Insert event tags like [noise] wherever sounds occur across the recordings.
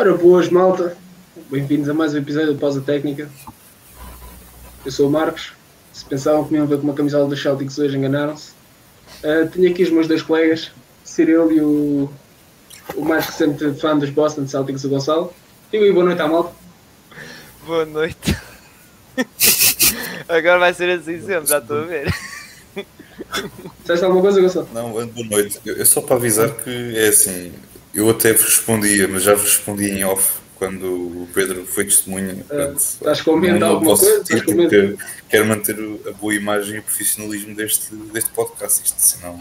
Ora, boas malta, bem-vindos a mais um episódio do Pausa Técnica. Eu sou o Marcos. Se pensavam que me iam ver com uma camisola dos Celtics hoje, enganaram-se. Uh, tenho aqui os meus dois colegas, Cirilo e o, o mais recente fã dos Boston Celtics, o Gonçalo. E boa noite à malta. Boa noite. [laughs] Agora vai ser assim sempre, já estou a ver. Disseste alguma coisa, Gonçalo? Não, boa noite. Eu, só para avisar que é assim, eu até vos respondia, mas já vos respondi em off quando o Pedro foi testemunha. Uh, portanto, estás com medo de alguma coisa? Estás com medo? Quero manter a boa imagem e o profissionalismo deste, deste podcast. Isto, senão...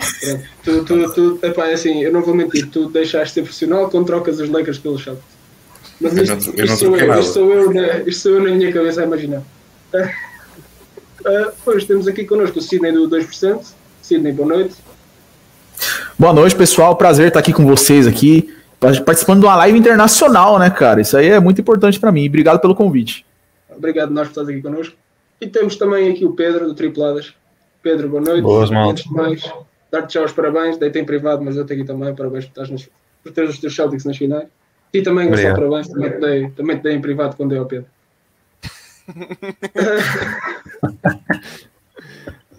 tu, tu, tu, epá, é assim, eu não vou mentir, tu deixaste ser profissional quando trocas os Lakers pelo Celtics. Mas isto, eu não, eu isto, sou eu, isto, sou eu na, isto sou eu na minha cabeça a imaginar. Uh, [laughs] pois temos aqui connosco o Sidney do 2%. Sidney, boa noite. Boa noite, pessoal. Prazer estar aqui com vocês aqui, participando de uma live internacional, né, cara? Isso aí é muito importante para mim. Obrigado pelo convite. Obrigado nós por estar aqui connosco. E temos também aqui o Pedro do Tripladas. Pedro, boa noite. Boas, mal. Antes de mais, dar-te já os parabéns. Deitei em privado, mas eu tenho aqui também. Parabéns por, estás nas, por teres os teus Celtics nas finais. E também, Gonçalo, parabéns. Também te, dei, também te dei em privado quando dei ao Pedro. [laughs]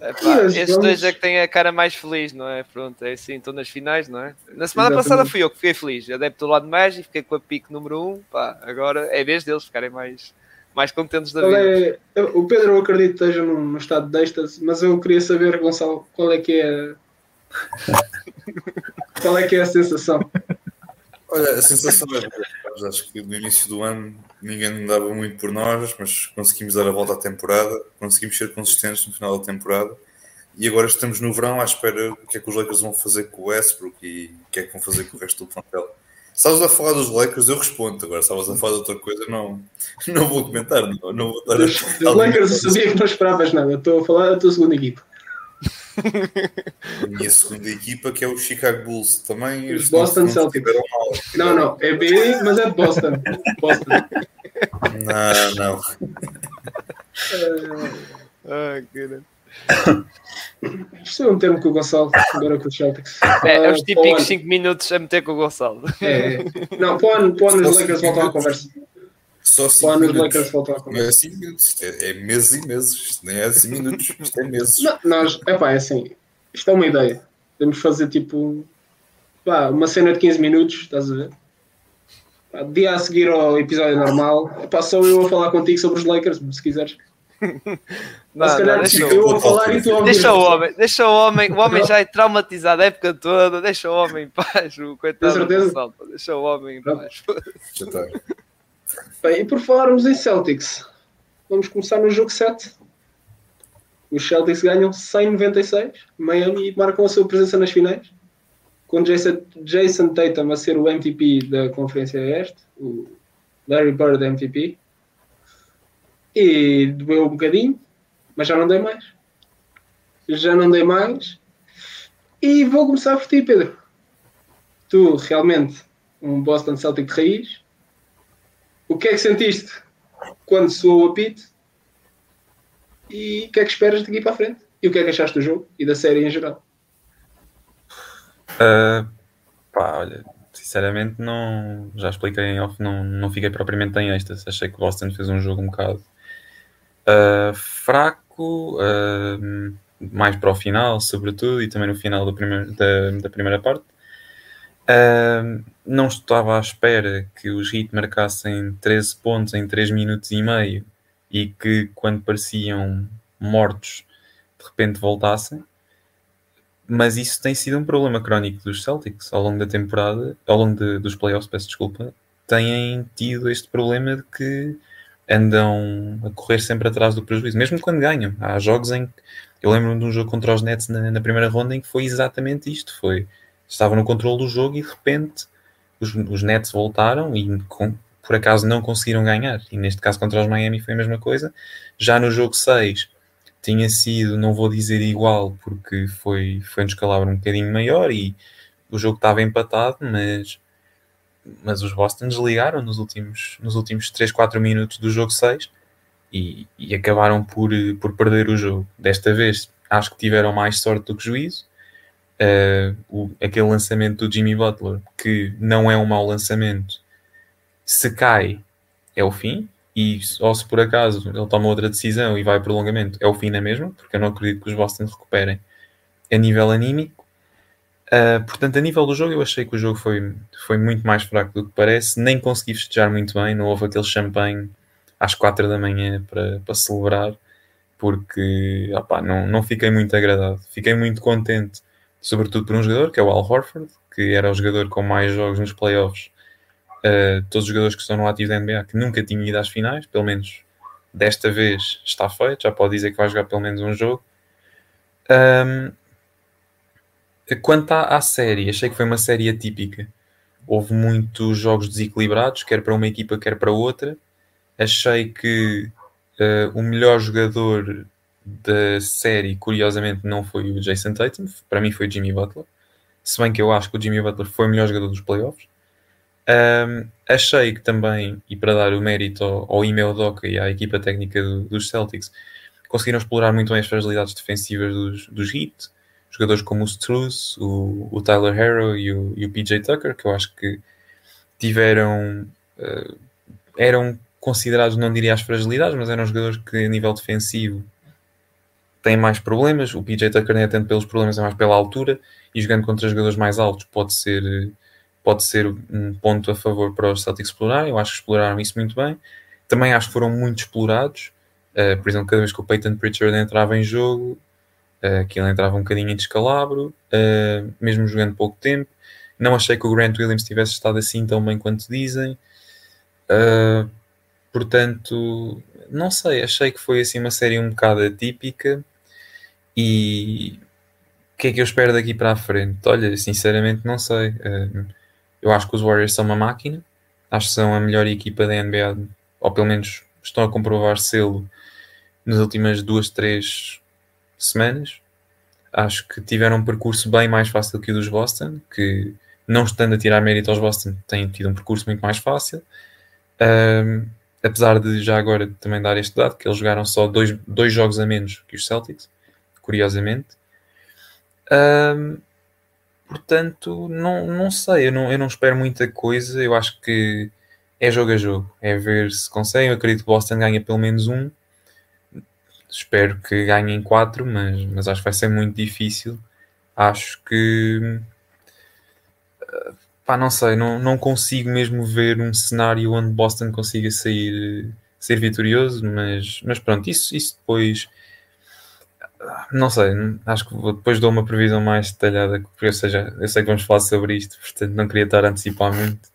Epá, estes dois é que têm a cara mais feliz, não é? Pronto, é assim, estão nas finais, não é? Na semana Exatamente. passada fui eu que fiquei feliz. Adepto do lado mais e fiquei com a pique número 1. Um, pá, agora é vez deles ficarem mais, mais contentes da vida. É, o Pedro, eu acredito que esteja num, num estado de êxtase, mas eu queria saber, Gonçalo, qual é que é. [laughs] qual é que é a sensação? Olha, a sensação é boa. Acho que no início do ano ninguém dava muito por nós, mas conseguimos dar a volta à temporada, conseguimos ser consistentes no final da temporada e agora estamos no verão à espera do que é que os Lakers vão fazer com o Westbrook e o que é que vão fazer com o resto do plantel. Estavas a falar dos Lakers, eu respondo. Agora, estavas a falar de outra coisa, não, não vou comentar. Não, não vou dar Os Lakers eu sabia que não esperavas nada. Estou a falar da tua segunda equipa. [laughs] A minha segunda equipa, que é o Chicago Bulls, também. Os Boston Celtics. Não, não, é B, mas é de Boston. Boston. Não, não. Ai, [laughs] cara. Isto é um termo com o Gonçalo, agora com o Celtics. É, é os típicos 5 minutos a meter com o Gonçalo. É, é. Não, põe os Lakers voltam à conversa. Só 5 minutos. Lakers voltam à conversa. Não é 5 minutos, é, é, meses e meses. Isto nem é 5 minutos, isto é meses. Não, nós, epá, é assim, isto é uma ideia. Podemos fazer tipo pá, uma cena de 15 minutos, estás a ver? Pá, dia a seguir ao episódio normal, epá, só eu a falar contigo sobre os Lakers, se quiseres. [laughs] Não, se calhar não, deixa eu a falar e tu a Deixa o homem, deixa o homem, o homem já é traumatizado a época toda, deixa o homem em paz, o coitado deixa o homem em paz. Bem, e por falarmos em Celtics, vamos começar no jogo 7. Os Celtics ganham 196, Miami marcam a sua presença nas finais, com Jason, Jason Tatum a ser o MVP da Conferência Este, o Larry Bird MVP. E doeu um bocadinho, mas já não dei mais. Já não dei mais. E vou começar por ti, Pedro. Tu, realmente, um Boston Celtic de raiz. O que é que sentiste quando soou o apito? E o que é que esperas daqui para a frente? E o que é que achaste do jogo e da série em geral? Uh, pá, olha, sinceramente não já expliquei em off, não, não fiquei propriamente em êxtase. Achei que o Boston fez um jogo um bocado uh, fraco, uh, mais para o final, sobretudo, e também no final do primeiro, da, da primeira parte. Não estava à espera que os Heat marcassem 13 pontos em 3 minutos e meio e que quando pareciam mortos de repente voltassem. Mas isso tem sido um problema crónico dos Celtics ao longo da temporada, ao longo de, dos playoffs, peço desculpa, têm tido este problema de que andam a correr sempre atrás do prejuízo, mesmo quando ganham. Há jogos em que eu lembro de um jogo contra os Nets na, na primeira ronda em que foi exatamente isto: foi estava no controle do jogo e de repente os, os Nets voltaram e com, por acaso não conseguiram ganhar. E neste caso contra os Miami foi a mesma coisa. Já no jogo 6 tinha sido, não vou dizer igual, porque foi, foi um descalabro um bocadinho maior e o jogo estava empatado, mas mas os Boston desligaram nos últimos, nos últimos 3, 4 minutos do jogo 6 e, e, acabaram por, por perder o jogo. Desta vez acho que tiveram mais sorte do que juízo. Uh, o, aquele lançamento do Jimmy Butler, que não é um mau lançamento, Se cai, é o fim, e ou se por acaso ele toma outra decisão e vai prolongamento, é o fim na mesma, porque eu não acredito que os Boston recuperem a nível anímico. Uh, portanto, a nível do jogo, eu achei que o jogo foi, foi muito mais fraco do que parece. Nem consegui festejar muito bem, não houve aquele champanhe às quatro da manhã para, para celebrar, porque não, não fiquei muito agradado. Fiquei muito contente, sobretudo por um jogador, que é o Al Horford, que era o jogador com mais jogos nos playoffs uh, todos os jogadores que estão no ativo da NBA que nunca tinham ido às finais, pelo menos desta vez está feito, já pode dizer que vai jogar pelo menos um jogo. Um, quanto à, à, série, achei que foi uma série atípica. Houve muitos jogos desequilibrados, quer para uma equipa, quer para outra. Achei que uh, o melhor jogador da série, curiosamente, não foi o Jason Tatum, para mim foi o Jimmy Butler. Se bem que eu acho que o Jimmy Butler foi o melhor jogador dos playoffs. Um, achei que também, e para dar o mérito ao, ao Doca e à equipa técnica do, dos Celtics, conseguiram explorar muito bem as fragilidades defensivas dos, dos Heat, jogadores como o Struz, o, o Tyler Harrow e o, e o, PJ Tucker, que eu acho que tiveram. Uh, eram considerados, não diria as fragilidades, mas eram jogadores que a nível defensivo têm mais problemas. O PJ Tucker nem tanto pelos problemas, é mais pela altura, e jogando contra jogadores mais altos pode ser pode ser um ponto a favor para os Celtics explorarem. Eu acho que exploraram isso muito bem. Também acho que foram muito explorados. Uh, por exemplo, cada vez que o Peyton Pritchard entrava em jogo, uh, que ele entrava um bocadinho em descalabro, uh, mesmo jogando pouco tempo. Não achei que o Grant Williams tivesse estado assim tão bem quanto dizem. Uh, portanto, não sei, achei que foi assim uma série um bocado atípica e o que é que eu espero daqui para a frente? Olha, sinceramente não sei. Uh, eu acho que os Warriors são uma máquina, acho que são a melhor equipa da NBA, ou pelo menos estão a comprovar selo nas últimas duas, três semanas. Acho que tiveram um percurso bem mais fácil que o dos Boston, que não estando a tirar mérito aos Boston, têm tido um percurso muito mais fácil. Um, apesar de já agora também dar este dado, que eles jogaram só dois, dois jogos a menos que os Celtics, curiosamente. Um, Portanto, não, não sei, eu não, eu não espero muita coisa. Eu acho que é jogo a jogo, é ver se consegue. Eu acredito que Boston ganha pelo menos um. Espero que ganhem quatro, mas, mas acho que vai ser muito difícil. Acho que pá, não sei, não, não consigo mesmo ver um cenário onde Boston consiga sair, ser vitorioso, mas, mas pronto, isso, isso depois não sei, acho que depois dou uma previsão mais detalhada, porque eu, seja, eu sei que vamos falar sobre isto, portanto não queria estar antecipar muito.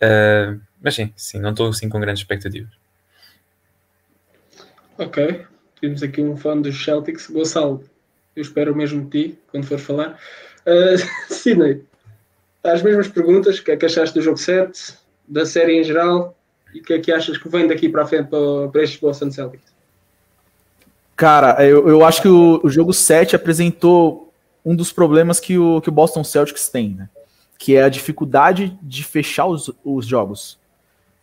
Uh, mas sim, sim, não estou assim com grandes expectativas. Ok, temos aqui um fã dos Celtics, Gonçalo. Eu espero o mesmo de ti quando for falar. Uh, [laughs] Sidney, as mesmas perguntas: o que é que achaste do jogo 7, da série em geral e o que é que achas que vem daqui para a frente para, para estes Boston Celtics? Cara, eu, eu acho que o, o, jogo 7 apresentou um dos problemas que o, que o Boston Celtics tem, né? Que é a dificuldade de fechar os, os jogos.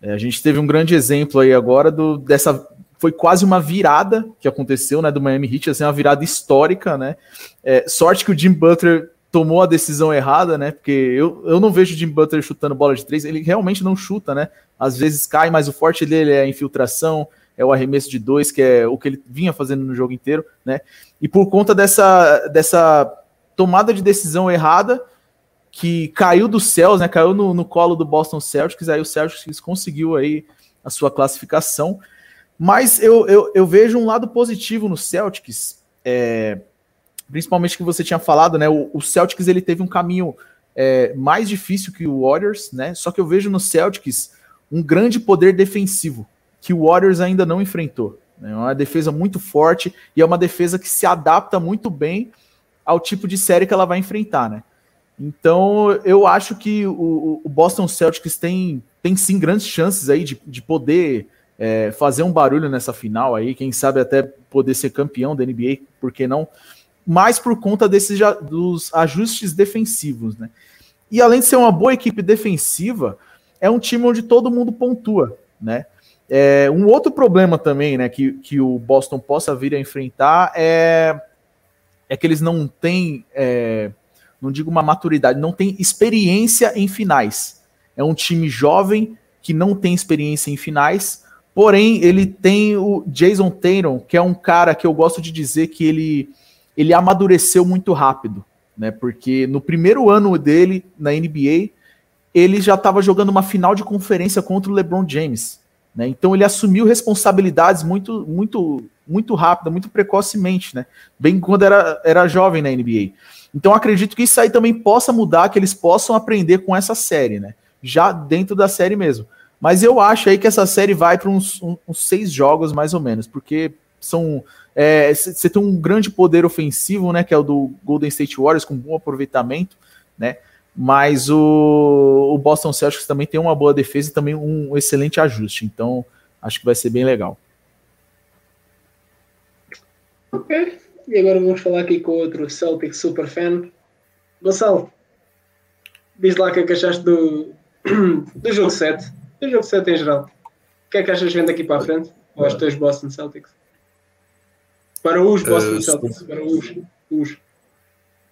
É, a gente teve um grande exemplo aí agora do, dessa. Foi quase uma virada que aconteceu, né? Do Miami Heat, assim, uma virada histórica, né? É, sorte que o Jim Butler tomou a decisão errada, né? Porque eu, eu não vejo o Jim Butler chutando bola de três, ele realmente não chuta, né? Às vezes cai, mas o forte dele é a infiltração, é o arremesso de dois, que é o que ele vinha fazendo no jogo inteiro, né? E por conta dessa, dessa tomada de decisão errada, que caiu dos céus, né? Caiu no, no colo do Boston Celtics, aí o Celtics conseguiu aí a sua classificação. Mas eu, eu, eu vejo um lado positivo no Celtics, é, principalmente que você tinha falado, né? O, o Celtics ele teve um caminho é, mais difícil que o Warriors, né? Só que eu vejo no Celtics um grande poder defensivo que o Warriors ainda não enfrentou. É uma defesa muito forte e é uma defesa que se adapta muito bem ao tipo de série que ela vai enfrentar, né? Então eu acho que o, o Boston Celtics tem, tem sim grandes chances aí de, de poder é, fazer um barulho nessa final aí, quem sabe até poder ser campeão da NBA, por que não? Mas por conta desses dos ajustes defensivos, né? E além de ser uma boa equipe defensiva, é um time onde todo mundo pontua, né? É, um outro problema também, né, que, que o Boston possa vir a enfrentar é, é que eles não têm, é, não digo uma maturidade, não tem experiência em finais. É um time jovem que não tem experiência em finais, porém ele tem o Jason Tatum, que é um cara que eu gosto de dizer que ele, ele amadureceu muito rápido, né? Porque no primeiro ano dele na NBA, ele já estava jogando uma final de conferência contra o LeBron James. Né? Então ele assumiu responsabilidades muito, muito, muito rápida, muito precocemente, né? Bem quando era, era jovem na NBA. Então acredito que isso aí também possa mudar, que eles possam aprender com essa série, né? Já dentro da série mesmo. Mas eu acho aí que essa série vai para uns, uns, seis jogos, mais ou menos, porque são. Você é, tem um grande poder ofensivo, né? Que é o do Golden State Warriors, com bom aproveitamento, né? Mas o, o Boston Celtics também tem uma boa defesa e também um excelente ajuste. Então, acho que vai ser bem legal. Ok. E agora vamos falar aqui com outro Celtic super fan. Gonçalo, diz lá o que é que achaste do, [clears throat] do jogo 7. Do jogo 7 em geral. O que é que achas vendo aqui para a frente? Ou os teus Boston Celtics? Para os Boston uh, Celtics. Para os. os.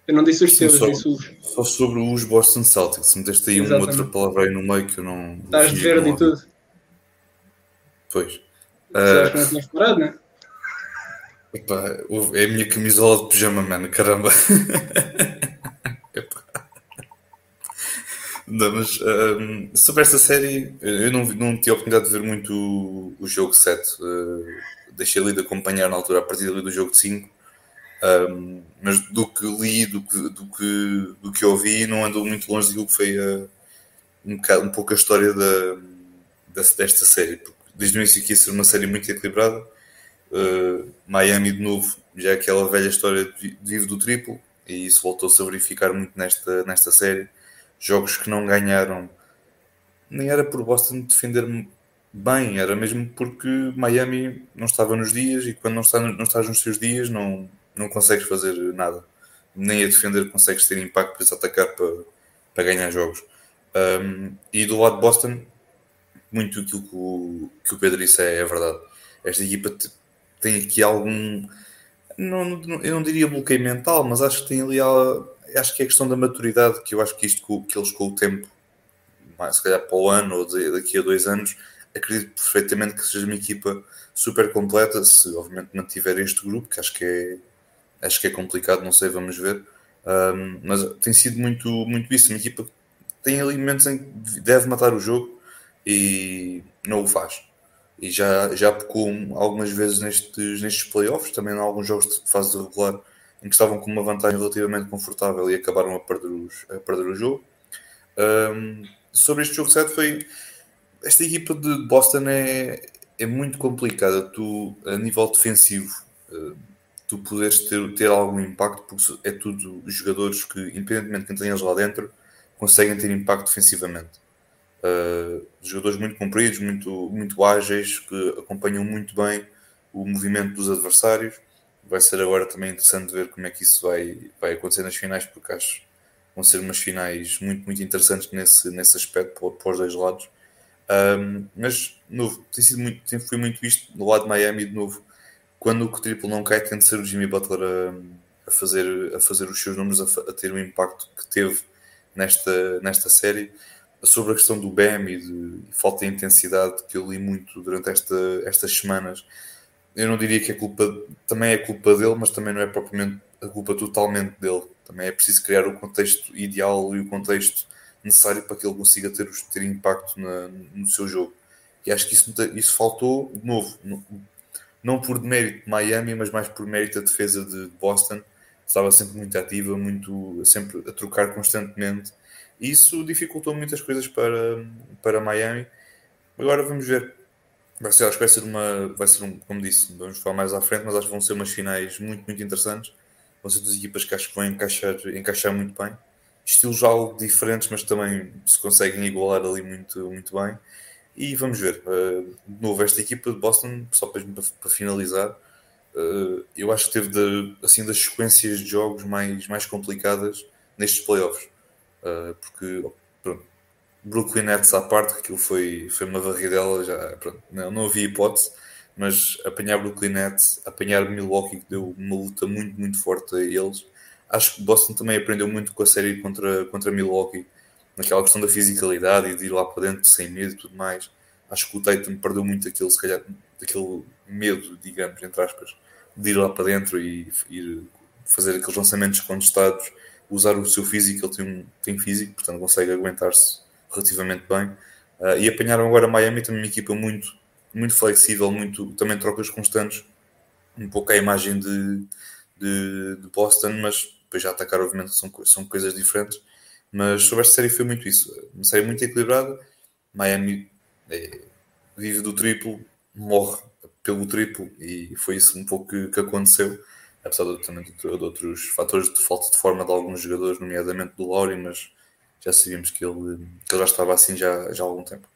Eu não disse os teus, só, disse os. Só sobre os Boston Celtics. Meteste aí uma outra palavra aí no meio que eu não. Estás de verde e tudo. Pois. Uh, que não tinhas parado, não é? Epá, é a minha camisola de pijama, mano, caramba. [laughs] não, mas um, sobre esta série, eu não, não tive a oportunidade de ver muito o, o jogo 7. Uh, deixei ali de acompanhar na altura a partir ali do jogo 5. Um, mas do que li, do que, do que, do que ouvi, não andou muito longe daquilo que foi uh, um, bocado, um pouco a história da, desta série. Porque desde o início que ia ser uma série muito equilibrada Uh, Miami de novo, já é aquela velha história de vivo do triplo, e isso voltou-se a verificar muito nesta, nesta série. Jogos que não ganharam, nem era por Boston defender bem, era mesmo porque Miami não estava nos dias, e quando não, está, não estás nos seus dias, não, não consegues fazer nada. Nem a defender consegues ter impacto para atacar para, para ganhar jogos. Um, e do lado de Boston, muito aquilo que o, que o Pedro disse é, é verdade. Esta equipa tem aqui algum. Não, não, eu não diria bloqueio mental, mas acho que tem ali. Acho que é a questão da maturidade, que eu acho que isto que eles com o tempo, mais, se calhar para o ano ou daqui a dois anos, acredito perfeitamente que seja uma equipa super completa, se obviamente mantiver este grupo, que acho que é, acho que é complicado, não sei, vamos ver. Um, mas tem sido muito, muito isso. Uma equipa que tem ali momentos em que deve matar o jogo e não o faz e já, já pecou algumas vezes nestes, nestes playoffs, também em alguns jogos de fase regular em que estavam com uma vantagem relativamente confortável e acabaram a perder, os, a perder o jogo. Um, sobre este jogo 7 foi esta equipa de Boston é, é muito complicada tu a nível defensivo uh, tu poderes ter, ter algum impacto porque é tudo jogadores que independentemente de quem tenhas lá dentro conseguem ter impacto defensivamente Uh, jogadores muito compridos, muito, muito ágeis, que acompanham muito bem o movimento dos adversários. Vai ser agora também interessante ver como é que isso vai, vai acontecer nas finais, porque acho que vão ser umas finais muito, muito interessantes nesse, nesse aspecto para, para os dois lados. Um, mas, de novo, tem sido muito, tem, foi muito isto do lado de Miami, de novo, quando o triplo não cai, tem de ser o Jimmy Butler a, a, fazer, a fazer os seus números, a, a ter o impacto que teve nesta, nesta série sobre a questão do BEM e de falta de intensidade que eu li muito durante esta, estas semanas, eu não diria que é culpa, também é culpa dele, mas também não é propriamente a culpa totalmente dele. Também é preciso criar o contexto ideal e o contexto necessário para que ele consiga ter, ter impacto na, no seu jogo. E acho que isso, isso faltou, de novo, não por mérito de Miami, mas mais por mérito da defesa de Boston. Estava sempre muito ativa, muito, sempre a trocar constantemente isso dificultou muitas coisas para, para Miami. Agora vamos ver. Vai ser, acho que vai ser uma. Vai ser um, como disse, vamos falar mais à frente, mas acho que vão ser umas finais muito, muito interessantes. Vão ser duas equipas que acho que vão encaixar, encaixar muito bem. Estilos algo diferentes, mas também se conseguem igualar ali muito, muito bem. E vamos ver. De novo, esta equipa de Boston, só para, finalizar, uh, eu acho que teve de, assim, das sequências de jogos mais, mais complicadas nestes playoffs. Uh, porque pronto, Brooklyn Nets à parte, aquilo foi, foi uma varridela, já pronto, não, não havia hipótese, mas apanhar Brooklyn Nets, apanhar Milwaukee, que deu uma luta muito, muito forte a eles. Acho que Boston também aprendeu muito com a série contra, contra Milwaukee, naquela questão da fisicalidade e de ir lá para dentro sem medo e tudo mais. Acho que o Tatum perdeu muito aquele, se calhar, daquele medo, digamos, entre aspas, de ir lá para dentro e ir fazer aqueles lançamentos contestados, usar o seu físico, ele tem, tem físico, portanto consegue aguentar-se relativamente bem. Uh, e apanharam agora Miami, também uma equipa muito, muito flexível, muito, também trocas constantes, um pouco a imagem de, de, de Boston, mas depois já atacar, obviamente, são, são coisas diferentes. Mas sobre esta série foi muito isso. Uma série muito equilibrada. Miami é, vive do triplo, morre pelo triplo e foi isso um pouco que, que aconteceu. Apesar de, também de, de, outros fatores de falta de forma de alguns jogadores, nomeadamente do Laurie, mas já sabíamos que ele, que ele já estava assim já, já há algum tempo.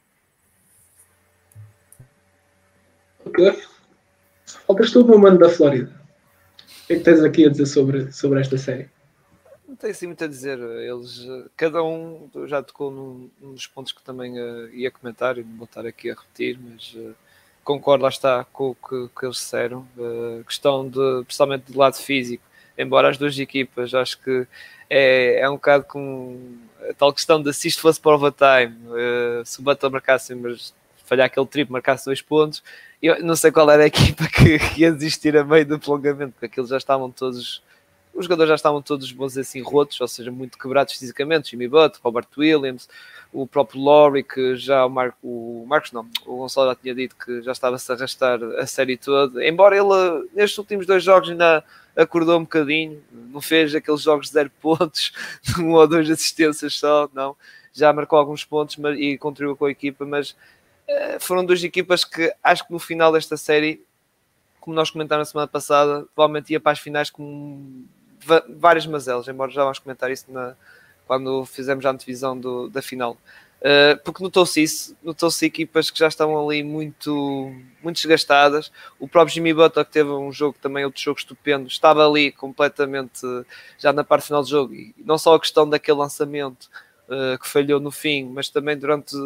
Ok. Faltas tu, meu mano da Flórida. O que é que tens aqui a dizer sobre, sobre esta série? Não tem assim muito a dizer. Eles, cada um já tocou num, num dos pontos que também uh, ia comentar e não vou estar aqui a repetir, mas uh, concordo, lá está, com o que, que eles disseram. Uh, questão de, principalmente do lado físico, embora as duas equipas, acho que é, é um bocado com a tal questão de se isto fosse para overtime, uh, se o Butler marcasse, mas falhar aquele triplo, marcasse dois pontos, eu não sei qual era a [laughs] equipa que, que ia desistir a meio do prolongamento, porque aqueles já estavam todos os jogadores já estavam todos, vamos dizer assim, rotos, ou seja, muito quebrados fisicamente. Jimmy Butler, Robert Williams, o próprio Laurie, que já o, Mar o Marcos, não, o Gonçalo já tinha dito que já estava-se a arrastar a série toda. Embora ele, nestes últimos dois jogos, ainda acordou um bocadinho, não fez aqueles jogos de zero [laughs] pontos, um ou duas assistências só, não. Já marcou alguns pontos mas, e contribuiu com a equipa, mas uh, foram duas equipas que acho que no final desta série, como nós comentámos na semana passada, provavelmente ia para as finais com várias mazelas, embora já vamos comentar isso na, quando fizemos a antevisão do, da final. Uh, porque notou-se isso, notou-se equipas que já estavam ali muito, muito desgastadas. O próprio Jimmy Butler, que teve um jogo também, outro jogo estupendo, estava ali completamente já na parte final do jogo. E não só a questão daquele lançamento uh, que falhou no fim, mas também durante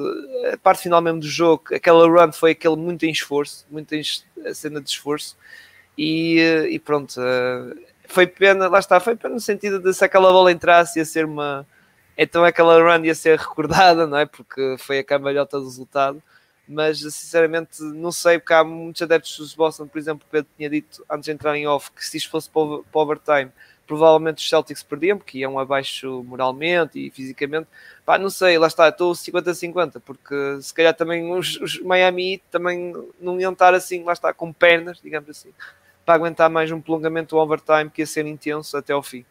a parte final mesmo do jogo, aquela run foi aquele muito em esforço, muito em cena de esforço. E, uh, e pronto, foi pena, lá está, foi pena no sentido de se aquela bola entrasse ia ser uma. Então aquela run ia ser recordada, não é? Porque foi a cambalhota do resultado. Mas sinceramente não sei, porque há muitos adeptos dos Boston, por exemplo, Pedro tinha dito antes de entrar em off que se isto fosse para o overtime, provavelmente os Celtics perdiam, porque iam abaixo moralmente e fisicamente. Pá, não sei, lá está, estou 50-50, porque se calhar também os, os Miami também não iam estar assim, lá está, com pernas, digamos assim para aguentar mais um prolongamento do overtime que ia ser intenso até ao fim.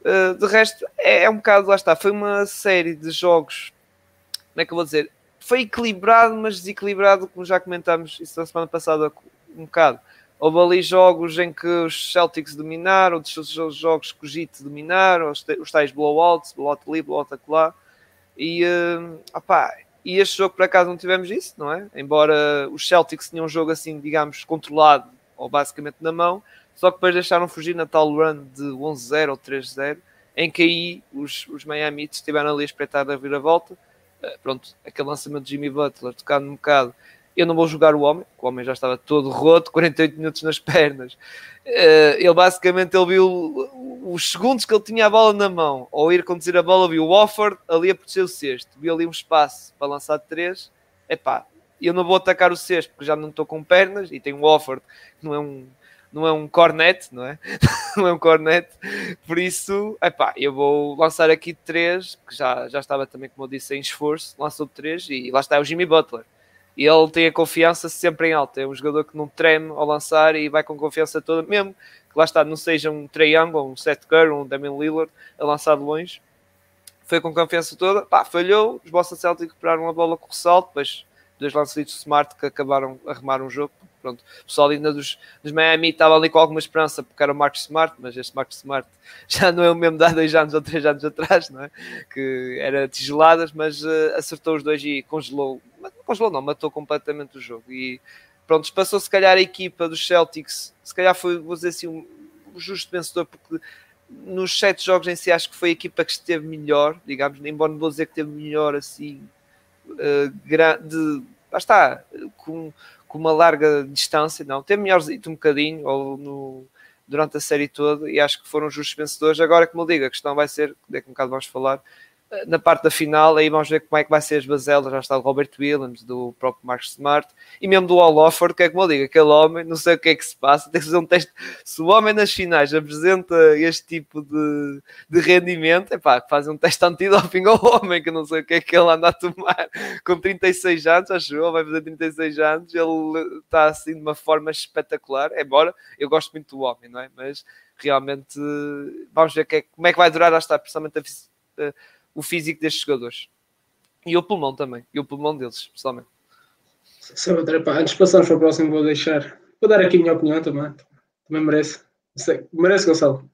Uh, de resto, é, é, um bocado, lá está, foi uma série de jogos, como é que eu vou dizer? Foi equilibrado, mas desequilibrado, como já comentámos isso na semana passada um bocado. Houve ali jogos em que os Celtics dominaram, outros jogos que o Heat dominaram, os, os tais blowouts, blowout ali, blowout acolá. E, uh, opá, e este jogo por acaso não tivemos isso, não é? Embora os Celtics tenham um jogo assim, digamos, controlado ou basicamente na mão, só que depois deixaram fugir na tal run de 11-0 ou 3-0, em que aí os, os Miami estiveram ali a espreitar a vira-volta. Uh, pronto, aquele lançamento de Jimmy Butler tocando um bocado. Eu não vou jogar o homem, o homem já estava todo roto, [laughs] 48 minutos nas pernas. Uh, ele basicamente ele viu os segundos que ele tinha a bola na mão, ou ir conduzir a bola, viu o Wofford ali a proteger o sexto, viu ali um espaço para lançar de três. Epá, eu não vou atacar o sexto porque já não estou com pernas e tenho um Wofford que não é um não é um cornet, não é? [laughs] não é um cornet, por isso, epá, eu vou lançar aqui três, que já, já estava também, como eu disse, em esforço, lançou três e lá está o Jimmy Butler. E ele tem a confiança sempre em alta, é um jogador que não treme ao lançar e vai com confiança toda, mesmo que lá está, não seja um Triangle, um Seth Curry, um Damian Lillard a lançar de longe, foi com confiança toda, pá, falhou, os Boston Celtics recuperaram a bola com ressalto, depois dois lances de Smart que acabaram a arrumar um jogo. Pronto, o pessoal ainda dos, dos Miami estava ali com alguma esperança porque era o Marcos Smart, mas este Marcos Smart [laughs] já não é o mesmo de há dois anos ou três anos atrás, não é? Que era tijoladas, mas uh, acertou os dois e congelou, congelou não, matou completamente o jogo. E pronto, passou se calhar a equipa dos Celtics, se calhar foi, vou dizer assim, um, um justo vencedor, porque nos sete jogos em si acho que foi a equipa que esteve melhor, digamos, embora não vou dizer que esteve melhor assim uh, de, lá está, com, com uma larga distância, não, ter melhores um bocadinho ou no, durante a série toda e acho que foram justos vencedores. Agora, como eu digo, a questão vai ser, daqui a um bocado vamos falar, na parte da final, aí vamos ver como é que vai ser as bazelas, já está o Robert Williams, do próprio Marcos Smart, e mesmo do Offer, que é como eu digo, aquele homem, não sei o que é que se passa, tem que fazer um teste, se o homem nas finais apresenta este tipo de, de rendimento, é pá, faz um teste antidoping ao homem, que eu não sei o que é que ele anda a tomar, com 36 anos, acho eu, vai fazer 36 anos, ele está assim de uma forma espetacular, embora eu gosto muito do homem, não é? Mas realmente vamos ver que é, como é que vai durar esta, principalmente a, o físico destes jogadores. E o pulmão também, e o pulmão deles, pessoalmente. Antes de passarmos para o próximo, vou deixar, vou dar aqui a minha opinião também. Também merece. Merece, Gonçalo.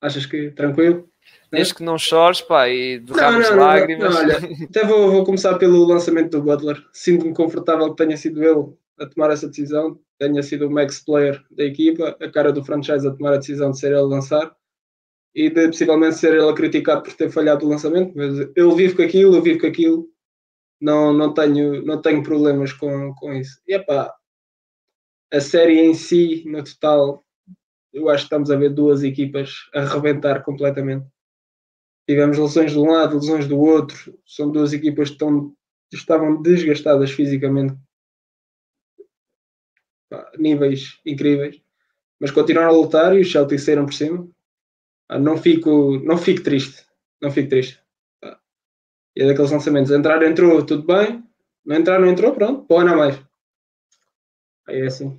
Achas que tranquilo? Desde que não chores, pá, e derramas lágrimas. Não, olha, [laughs] até vou, vou começar pelo lançamento do Butler. Sinto-me confortável que tenha sido ele a tomar essa decisão, tenha sido o max player da equipa, a cara do franchise a tomar a decisão de ser ele a lançar e de possivelmente ser ele a criticar por ter falhado o lançamento, mas eu vivo com aquilo, eu vivo com aquilo, não, não, tenho, não tenho problemas com, com isso. E epá, a série em si, no total, eu acho que estamos a ver duas equipas a rebentar completamente. Tivemos lesões de um lado, lesões do outro, são duas equipas que estão, estavam desgastadas fisicamente, níveis incríveis, mas continuaram a lutar e os Celtics saíram por cima não fico, não fico triste. Não fico triste. E é daqueles lançamentos. Entrar, entrou, tudo bem. Não entrar, não entrou, pronto. Põe não mais. Aí é assim.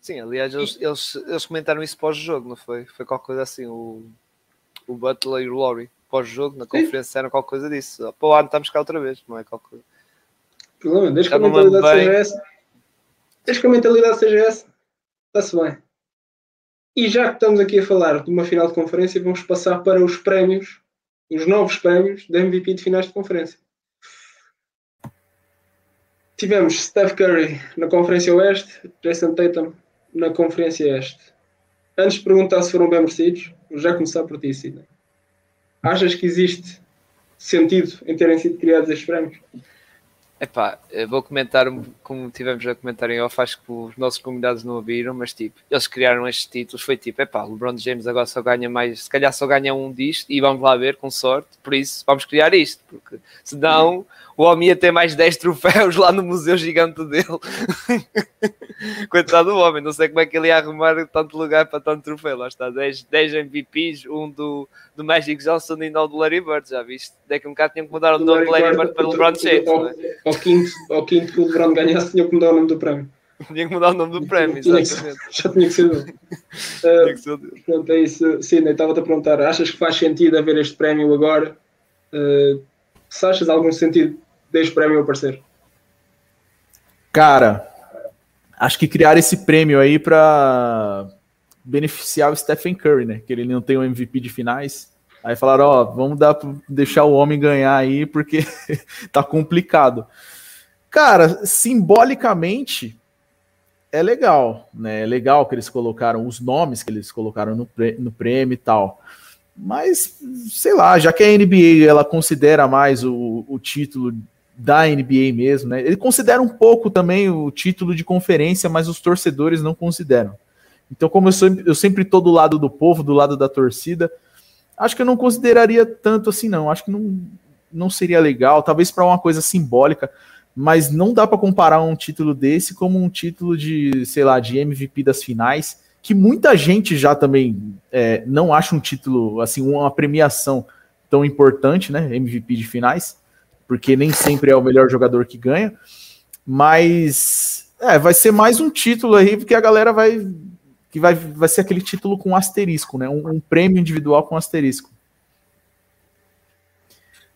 Sim, aliás, eles, eles, eles comentaram isso pós-jogo, não foi? Foi qualquer coisa assim. O, o Butler e o Laurie, pós-jogo, na conferência, eram qualquer coisa disso. Pô, ano estamos cá outra vez, não é qualquer coisa. Problema, desde que a mentalidade seja essa. Desde que a mentalidade seja essa, está-se bem. E já que estamos aqui a falar de uma final de conferência, vamos passar para os prémios, os novos prémios da MVP de finais de conferência. Tivemos Steph Curry na Conferência Oeste, Jason Tatum na Conferência Este. Antes de perguntar se foram bem merecidos, vou já começar por ti, Sidney. Achas que existe sentido em terem sido criados estes prémios? Epá, vou comentar como tivemos a comentar em off, acho que os nossos convidados não ouviram, mas tipo, eles criaram estes títulos, foi tipo, epá, LeBron James agora só ganha mais, se calhar só ganha um disto e vamos lá ver com sorte, por isso vamos criar isto, porque senão o homem ia ter mais 10 troféus lá no museu gigante dele. [laughs] Coitado do homem, não sei como é que ele ia arrumar tanto lugar para tanto troféu. Lá está, 10, 10 MVPs, um do, do Magic Johnson e não do Larry Bird, já viste? Daqui a um bocado tinham que mudar o nome do Larry Bird para LeBron James. Ao, é? Ao, quinto, ao quinto que o LeBron ganhasse, tinha que mudar o nome do prémio. Tinha que mudar o nome do prémio, exatamente. Já tinha que ser dele. [laughs] Uh, Pronto, é isso. Sim, estava-te a perguntar, achas que faz sentido haver este prémio agora? Uh, se achas algum sentido deste prémio aparecer? Cara, acho que criar esse prêmio aí para beneficiar o Stephen Curry, né? Que ele não tem o um MVP de finais. Aí falaram, ó, vamos dar deixar o homem ganhar aí porque [laughs] tá complicado. Cara, simbolicamente é legal, né? É legal que eles colocaram os nomes que eles colocaram no, no prêmio e tal. Mas, sei lá, já que a NBA ela considera mais o, o título da NBA mesmo, né? Ele considera um pouco também o título de conferência, mas os torcedores não consideram. Então, como eu, sou, eu sempre estou do lado do povo, do lado da torcida, acho que eu não consideraria tanto assim, não. Acho que não, não seria legal, talvez para uma coisa simbólica, mas não dá para comparar um título desse como um título de, sei lá, de MVP das finais, que muita gente já também é, não acha um título, assim, uma premiação tão importante, né? MVP de finais porque nem sempre é o melhor jogador que ganha. Mas é, vai ser mais um título aí, porque a galera vai. Que vai, vai ser aquele título com asterisco, né? Um, um prêmio individual com asterisco.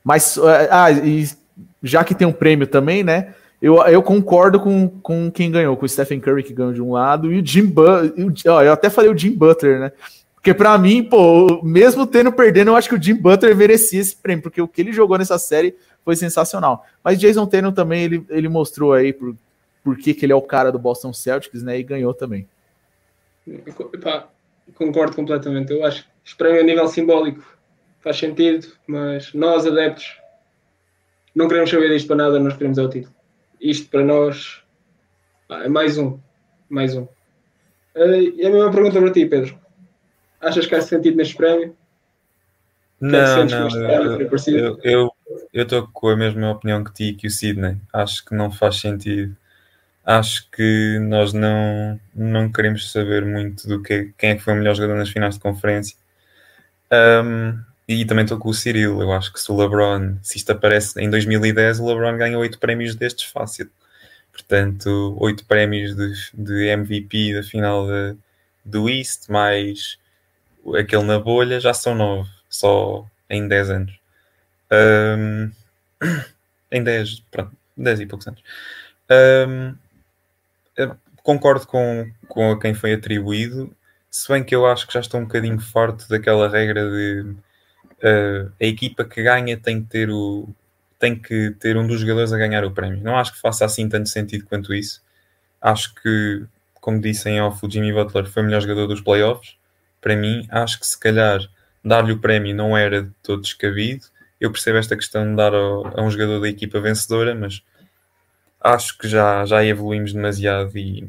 Mas, é, ah, e já que tem um prêmio também, né? Eu, eu concordo com, com quem ganhou, com o Stephen Curry que ganhou de um lado, e o Jim Butler. Eu até falei o Jim Butler, né? Porque para mim, pô, mesmo tendo perdendo, eu acho que o Jim Butler merecia esse prêmio, porque o que ele jogou nessa série foi sensacional. Mas Jason Tatum também, ele, ele mostrou aí por, por que, que ele é o cara do Boston Celtics, né? E ganhou também. Concordo completamente. Eu acho que esse prêmio a nível simbólico faz sentido, mas nós, adeptos, não queremos saber disto para nada, nós queremos é o título. Isto para nós é mais um. Mais um. Eh, e a mesma pergunta para ti, Pedro. Achas que há sentido neste prémio? Não, não, eu, eu, eu estou com a mesma opinião que ti que o Sidney. Acho que não faz sentido. Acho que nós não, não queremos saber muito do que quem é que foi o melhor jogador nas finais de conferência. Um, e também estou com o Cyril. Eu acho que se o LeBron, se isto aparece em 2010, o LeBron ganha oito prémios destes fácil. Portanto, oito prémios de, de MVP da final de, do East, mais aquele na bolha, já são nove, só em 10 anos. Um, [clears throat] em 10, pronto, 10 e poucos anos. Um, concordo com, com a quem foi atribuído, se bem que eu acho que já estou um bocadinho forte daquela regra de uh, a equipa que ganha tem que ter o tem que ter um dos jogadores a ganhar o prémio. Não acho que faça assim tanto sentido quanto isso. Acho que, como disse em off, o Jimmy Butler foi o melhor jogador dos playoffs. Para mim, acho que se calhar dar-lhe o prémio não era de todo descabido. Eu percebo esta questão de dar ao, a um jogador da equipa vencedora, mas acho que já, já evoluímos demasiado e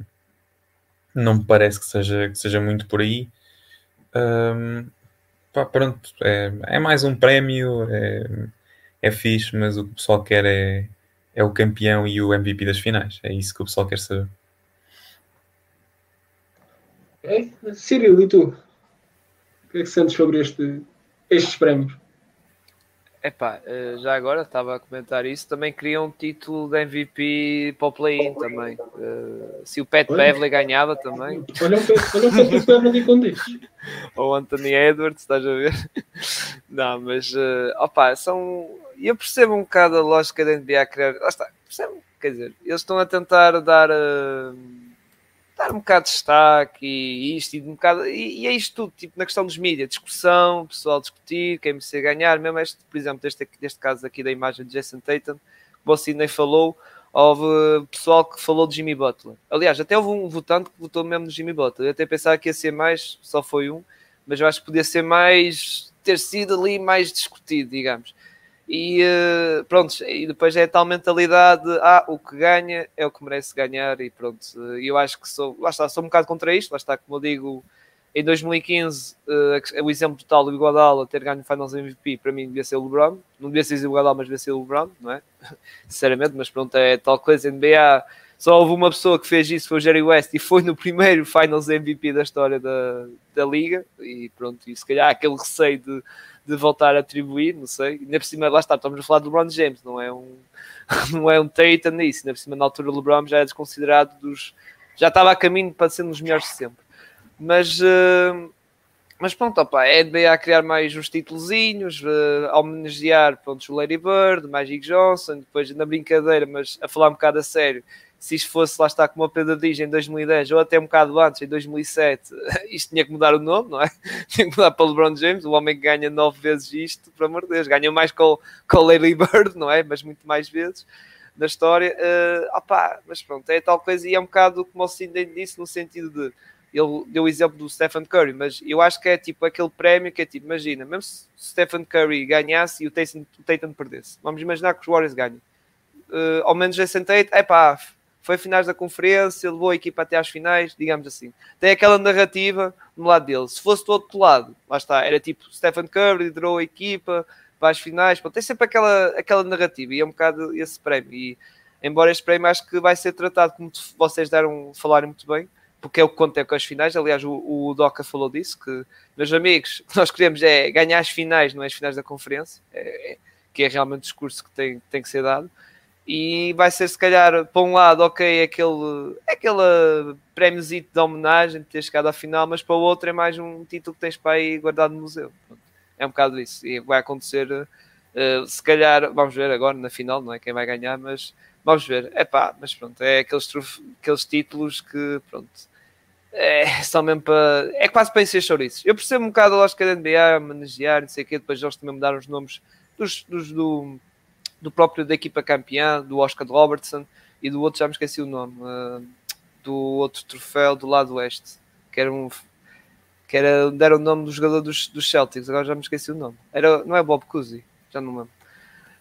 não me parece que seja, que seja muito por aí. Um, pá, pronto, é, é, mais um prémio, é, é fixe, mas o que o pessoal quer é, é o campeão e o MVP das finais. É isso que o pessoal quer saber. É, Cyril, e tu? O que é que sentes sobre este, estes prémios? Epá, eh, já agora estava a comentar isso, também queria um título de MVP para o play-in também. Uh, se o Pat Beverly ganhava também. Olha o Pat, Beverly com este. [laughs] Ou Anthony Edwards, estás a ver? [laughs] Não, mas uh, opa, são. Eu percebo um bocado a lógica da NBA criar. Lá está, percebo, quer dizer, eles estão a tentar dar. Uh, dar um bocado de destaque e isto e um bocado. E, e é isto tudo, tipo, na questão dos mídias, discussão, pessoal discutir, quem me ganhar, mesmo este, por exemplo, deste, deste caso aqui da imagem de Jason Tatum, que o Sidney falou, houve pessoal que falou de Jimmy Butler. Aliás, até houve um votante que votou mesmo no Jimmy Butler. Eu até pensava que ia ser mais, só foi um, mas eu acho que podia ser mais, ter sido ali mais discutido, digamos. E uh, pronto, e depois é tal mentalidade de ah, o que ganha é o que merece ganhar, e pronto. E eu acho que sou, lá está, sou um bocado contra isto, lá está, como eu digo, em 2015, uh, o exemplo total do Iguodala ter ganho Finals MVP, para mim devia ser o LeBron, não devia ser o Iguodala, mas devia ser o LeBron, não é? [laughs] Sinceramente, mas pronto, é tal coisa, NBA, só houve uma pessoa que fez isso, foi o Jerry West, e foi no primeiro Finals MVP da história da, da Liga, e pronto, e se calhar aquele receio de de voltar a atribuir, não sei. Ainda por cima, lá está, estamos a falar do LeBron James, não é um, [laughs] não é um Tatum nisso. Ainda por cima, na altura, o LeBron já é desconsiderado dos. Já estava a caminho para ser um dos melhores de sempre. Mas, uh, mas pronto, opa, é NBA a criar mais uns titulozinhos, uh, a homenagear pronto, o Lady Bird, o Magic Johnson, depois na brincadeira, mas a falar um bocado a sério se isto fosse lá está como o Pedro diz em 2010 ou até um bocado antes, em 2007, [laughs] isto tinha que mudar o nome, não é? [laughs] Tinha que mudar para LeBron James, o homem que ganha nove vezes isto, por amor de Deus, ganha mais com, com o Larry [laughs] Bird, não é? Mas muito mais vezes na história. Uh, opá, mas pronto, é tal coisa e é um bocado como o Cindy disse, no sentido de ele deu o exemplo do Stephen Curry, mas eu acho que é tipo aquele prémio que é tipo, imagina, mesmo se Stephen Curry ganhasse e o Tatum, o Tatum perdesse, vamos imaginar que os Warriors ganham. Uh, ao menos Jason Tate, é pá, foi finais da conferência, levou a equipa até às finais, digamos assim. Tem aquela narrativa no lado dele. Se fosse do outro lado, lá está, era tipo Stephen Curry liderou a equipa para as finais, Pô, tem sempre aquela, aquela narrativa e é um bocado esse prémio. E embora este prémio acho que vai ser tratado como vocês deram falarem muito bem, porque é o que conta é com as finais. Aliás, o, o Doca falou disso: que, meus amigos, nós queremos é ganhar as finais, não é as finais da conferência, é, é, que é realmente o discurso que tem, tem que ser dado e vai ser se calhar para um lado ok aquele aquele prémiozito de homenagem de ter chegado à final mas para o outro é mais um título que tens para aí guardado no museu. É um bocado isso. E vai acontecer uh, se calhar vamos ver agora na final não é? Quem vai ganhar mas vamos ver. É pá mas pronto é aqueles, aqueles títulos que pronto é, são mesmo para é quase para encher chouriços. Eu percebo um bocado a lógica da NBA homenagear não sei o quê depois eles também mudaram os nomes dos, dos do do próprio da equipa campeã, do Oscar Robertson e do outro, já me esqueci o nome, uh, do outro troféu do lado oeste, que era um que era, deram o nome do jogador dos, dos Celtics, agora já me esqueci o nome. Era, não é Bob Cousy, já não lembro.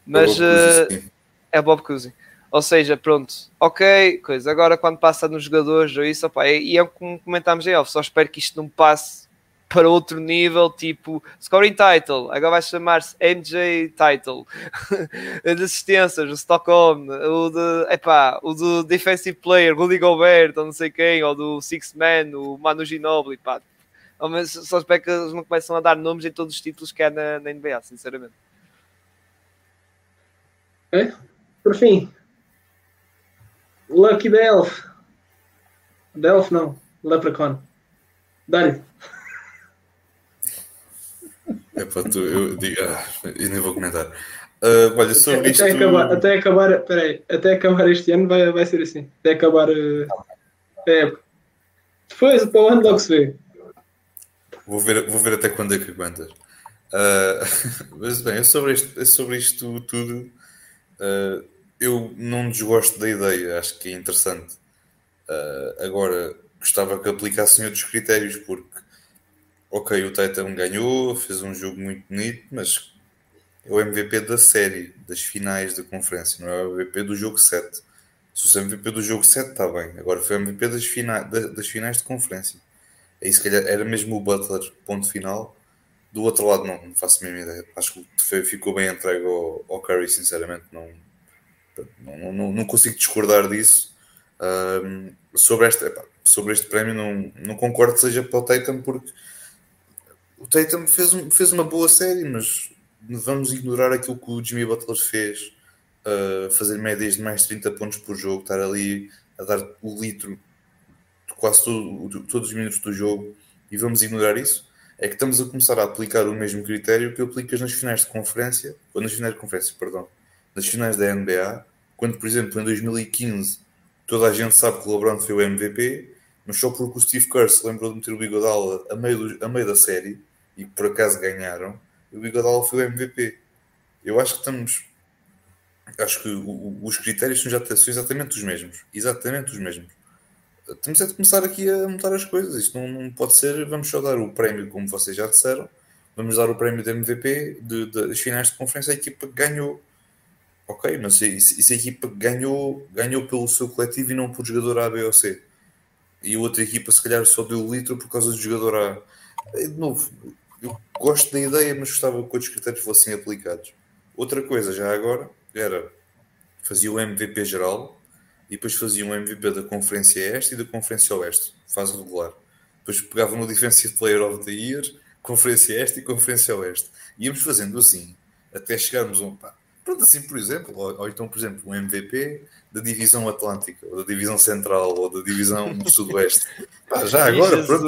Mas uh, é Bob Cousy. Ou seja, pronto, ok, coisa. Agora quando passa nos jogadores ou isso, opa, e é como comentámos aí, só espero que isto não passe para outro nível, tipo scoring title, agora vai chamar-se MJ title, [laughs] de assistências, o Stockholm, o de, epá, o do defensive player, Rudy Gobert, ou não sei quem, ou do Six Man, o Manu Ginobili, pá. Só espero que eles não começam a dar nomes em todos os títulos que há na, na NBA, sinceramente. É? Por fim, Lucky. The Elf não, Leprechaun. Dário. É para tu, eu digo, ah, eu nem vou comentar. Uh, olha, sobre até, isto. Até acabar, até acabar, peraí, até acabar este ano vai, vai ser assim. Até acabar uh, a época. Depois, para o ano logo se vê. Vou ver, vou ver até quando é que aguentas. [laughs] Uh, mas bem, é sobre isto, é sobre isto tudo. Uh, eu não desgosto da ideia, acho que é interessante. Agora, gostava que aplicassem outros critérios, porque, ok, o Titan ganhou, fez um jogo muito bonito, mas é o MVP da série, das finais da conferência, não é o MVP do jogo 7. Se o MVP do jogo 7 está bem, agora foi o MVP das, fina das finais de conferência. Aí se calhar era mesmo o Butler, ponto final. Do outro lado, não, não faço a mesma ideia. Acho que foi, ficou bem entregue ao, ao Curry, sinceramente. Não, não, não, não consigo discordar disso. Um, sobre, esta, sobre este prémio, não, não concordo que seja para o Tatum, porque o Tatum fez, um, fez uma boa série, mas vamos ignorar aquilo que o Jimmy Butler fez. Uh, fazer médias de mais de 30 pontos por jogo, estar ali a dar o litro quase todo, todos os minutos do jogo e vamos ignorar isso, é que estamos a começar a aplicar o mesmo critério que aplicas nas finais de conferência, ou nas finais de conferência, perdão, nas finais da NBA, quando, por exemplo, em 2015 toda a gente sabe que o LeBron foi o MVP, mas só porque o Steve Kerr se lembrou de meter o Bigodala a meio, do, a meio da série e por acaso ganharam, o Bigodala foi o MVP. Eu acho que estamos. Acho que os critérios são, já, são exatamente os mesmos. Exatamente os mesmos temos é de começar aqui a mudar as coisas. Isto não, não, pode ser, vamos só dar o prémio, como vocês já disseram, vamos dar o prémio de MVP de, de, das finais de conferência, a equipa que ganhou. Ok, mas se, se a equipa ganhou, ganhou pelo seu coletivo e não por jogador A, B ou C. E outra equipa, se calhar, só deu litro por causa do jogador A. De novo, eu gosto da ideia, mas gostava que outros critérios fossem aplicados. Outra coisa, já agora, era fazia o MVP geral, e depois faziam um MVP da Conferência Este e da Conferência Oeste, fase regular. Depois pegavam no Defensive Player of the Year, Conferência Este e Conferência Oeste. Íamos fazendo assim, até chegarmos a um. Pá, pronto, assim, por exemplo, ou, ou, então, por exemplo, um MVP da Divisão Atlântica, ou da Divisão Central, ou da Divisão Sudoeste. [laughs] Pá, já agora, pronto.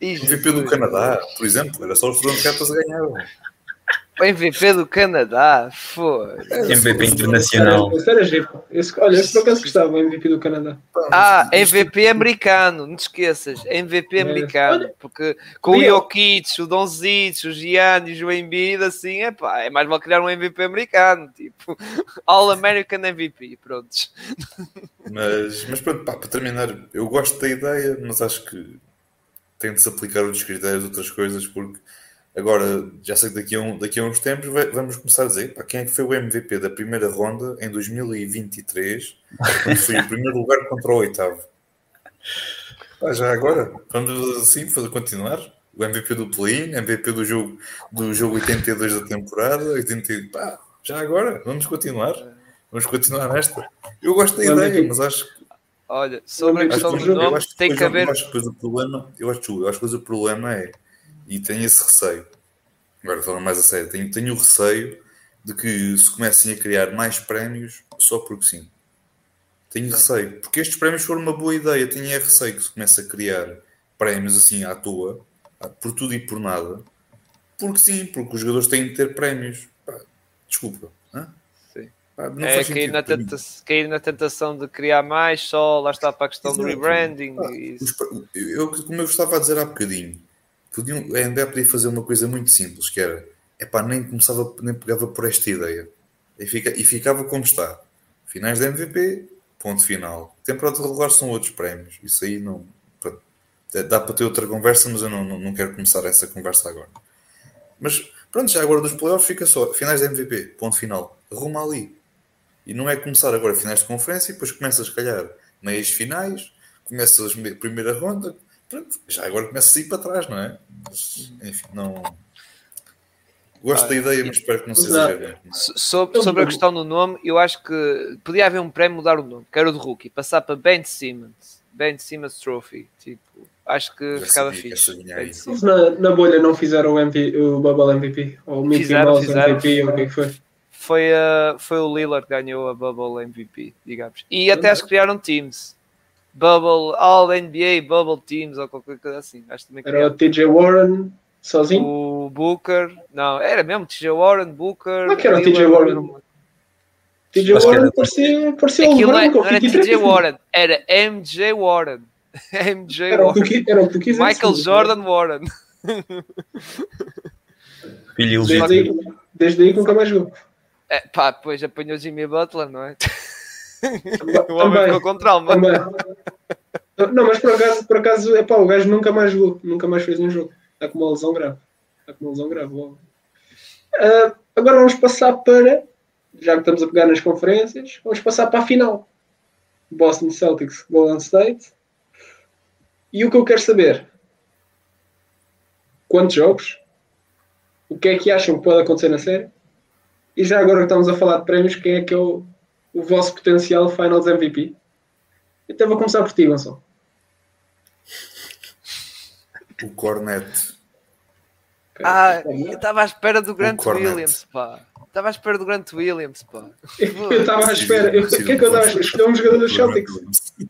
MVP do Canadá, por exemplo, era só os Toronto Raptors ganharam. O MVP do Canadá, foi. MVP internacional. Esse, olha, esse por acaso gostava, o MVP do Canadá. Ah, MVP americano, não te esqueças. MVP é. americano. Porque com o Jokic, o Donzic, o Giannis, o Embiid, assim, é pá, é mais mal criar um MVP americano. Tipo, [laughs] All American MVP, prontos. Mas, mas pronto, pá, para terminar, eu gosto da ideia, mas acho que tem de se aplicar outros critérios, outras coisas, porque Agora, já sei que daqui a, um, daqui a uns tempos vamos começar a dizer pá, quem é que foi o MVP da primeira ronda em 2023, quando foi o primeiro lugar contra o oitavo. Pá, já agora, vamos assim fazer continuar. O MVP do play-in, MVP do jogo, do jogo 82 da temporada, 80, pá, já agora, vamos continuar. Vamos continuar nesta. Eu gosto da ideia, mas acho que. Olha, sobre a questão do nome, tem que haver. Eu acho que depois o problema, eu acho, eu acho que o problema é e tenho esse receio. Agora falando mais a sério, tenho, tenho o receio de que se comecem a criar mais prémios só porque sim. Tenho receio, porque estes prémios foram uma boa ideia. Tenho é receio que se comece a criar prémios assim à toa, por tudo e por nada, porque sim, porque os jogadores têm de ter prémios. Pá, desculpa. Pá, é cair na, tenta cair na tentação de criar mais, só lá está para a questão Exato. do rebranding. Pá, eu, como eu estava a dizer há bocadinho, podiam, a NBA podia fazer uma coisa muito simples, que era, epá, nem começava, nem pegava por esta ideia. E, fica, e ficava como está. Finais de MVP, ponto final. Temporada regular são outros prémios. Isso aí não... Pronto, dá para ter outra conversa, mas eu não, não, não quero começar essa conversa agora. Mas pronto, já agora dos playoffs fica só finais de MVP, ponto final. Arruma ali. E não é começar agora finais de conferência e depois começas, se calhar, meias finais, começas a primeira ronda, pronto, já agora começa a ir para trás, não é? Mas, enfim, não. Gosto ah, da ideia, mas espero que não seja. Sobre, sobre a questão do nome, eu acho que podia haver um prémio mudar o nome, que era o de Rookie, passar para Ben Simmons, Ben Simmons Trophy. Tipo, acho que Já ficava fixe. Na, na, bolha não fizeram o, MP, o Bubble MVP, ou o Mickey fizeram, Mouse fizeram. MVP, ou o que é foi? Foi, uh, foi o Lillard que ganhou a Bubble MVP, digamos. E até que criaram teams. Bubble, All NBA, Bubble Teams, ou qualquer coisa assim. Acho que também Era o TJ Warren sozinho? O Booker, não, era mesmo TJ Warren, Booker. Como é que era o TJ Warren? TJ Warren parecia, parecia Aquilo não, não era TJ Warren, era MJ Warren. MJ era Warren. O que, era o que Michael Jordan Warren. Filho desde, aí, desde aí nunca mais jogou. É, pá, depois apanhou Jimmy Butler, não é? [laughs] o homem ficou com trauma. Não, mas por acaso, por acaso epá, o gajo nunca mais jogou, nunca mais fez um jogo. Está com uma lesão grave. Está com uma lesão grave. Uh, agora vamos passar para, já que estamos a pegar nas conferências, vamos passar para a final. Boston Celtics, Golden State. E o que eu quero saber? Quantos jogos? O que é que acham que pode acontecer na série? E já agora que estamos a falar de prémios, quem é que é o, o vosso potencial Finals MVP? Então vou começar por ti, Gonçalo. O Cornet. Ah, eu estava à espera do Grant Williams, pá. Estava à espera do Grant Williams, pá. Eu estava à espera. O que é que eu estava a espera? Escolher um jogador do Celtics.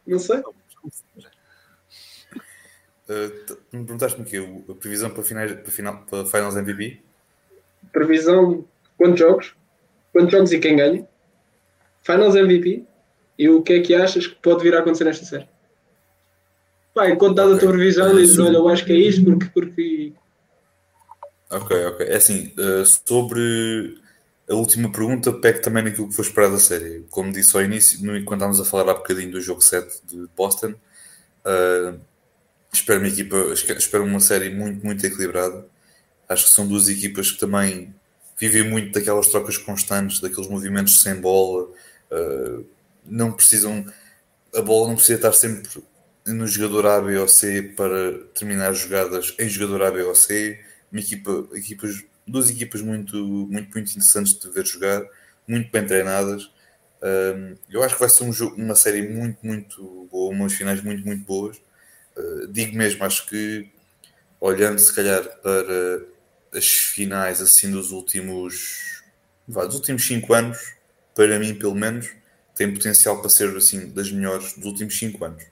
Não sei. [laughs] Uh, me perguntaste-me o quê? A previsão para, finais, para, final, para Finals MVP? Previsão, quantos jogos? Quantos jogos e quem ganha? Finals MVP? E o que é que achas que pode vir a acontecer nesta série? Pá, enquanto dás a tua previsão, dizes, olha, eu acho que é isto porque, porque... Ok, ok. É assim, uh, sobre a última pergunta, pego também naquilo que foi esperado da série. Como disse ao início, no, quando estávamos a falar há bocadinho do jogo 7 de Boston, uh, espero uma equipa, espero uma série muito, muito equilibrada. Acho que são duas equipas que também vivem muito daquelas trocas constantes, daqueles movimentos sem bola. Uh, não precisam, a bola não precisa estar sempre no jogador A, B ou C para terminar jogadas em jogador A, B ou C. Uma equipa, equipas, duas equipas muito, muito, muito interessantes de ver jogar, muito bem treinadas. Um, eu acho que vai ser um jogo, uma série muito, muito boa, umas finais muito, muito boas. Uh, digo mesmo, acho que olhando se calhar para as finais assim dos últimos, dos últimos 5 anos, para mim pelo menos, tem potencial para ser assim das melhores dos últimos 5 anos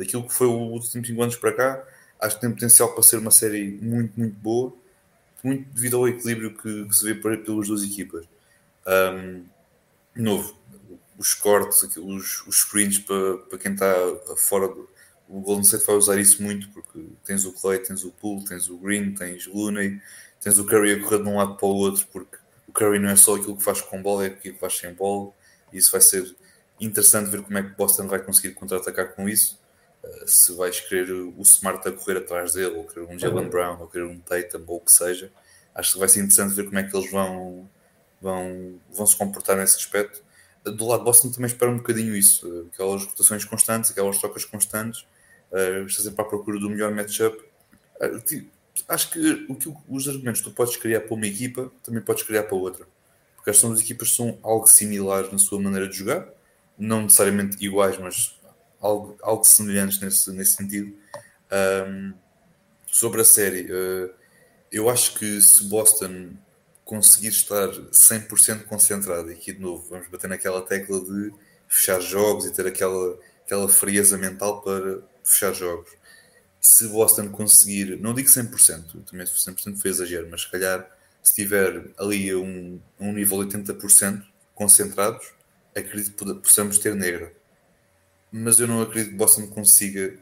daquilo que foi os últimos 5 anos para cá, acho que tem potencial para ser uma série muito, muito boa, muito devido ao equilíbrio que, que se vê pelas duas equipas. Um, novo, os cortes, os, os screens para, para quem está fora do. O Golden State vai usar isso muito porque tens o Clay, tens o Poole, tens o Green, tens o Looney, tens o Curry a correr de um lado para o outro porque o Curry não é só aquilo que faz com bola, é aquilo que faz sem bola e isso vai ser interessante ver como é que Boston vai conseguir contra-atacar com isso se vais querer o Smart a correr atrás dele, ou querer um Jalen uhum. Brown, ou querer um Tatum, ou o que seja, acho que vai ser interessante ver como é que eles vão, vão, vão se comportar nesse aspecto. Do lado de Boston também espero um bocadinho isso, aquelas rotações constantes, aquelas trocas constantes, uh, está sempre à procura do melhor matchup. Uh, acho que, o que os argumentos que tu podes criar para uma equipa, também podes criar para outra. Porque as duas equipas são algo similares na sua maneira de jogar, não necessariamente iguais, mas algo, algo semelhantes nesse, nesse sentido. Um, sobre a série, uh, eu acho que se Boston conseguir estar 100% concentrado, e aqui de novo vamos bater naquela tecla de fechar jogos e ter aquela, aquela frieza mental para fechar jogos. Se Boston conseguir, não digo 100%, também 100% foi exagero, mas se calhar se tiver ali um, um nível de 80% concentrados, acredito que possamos ter negra. Mas eu não acredito que Boston consiga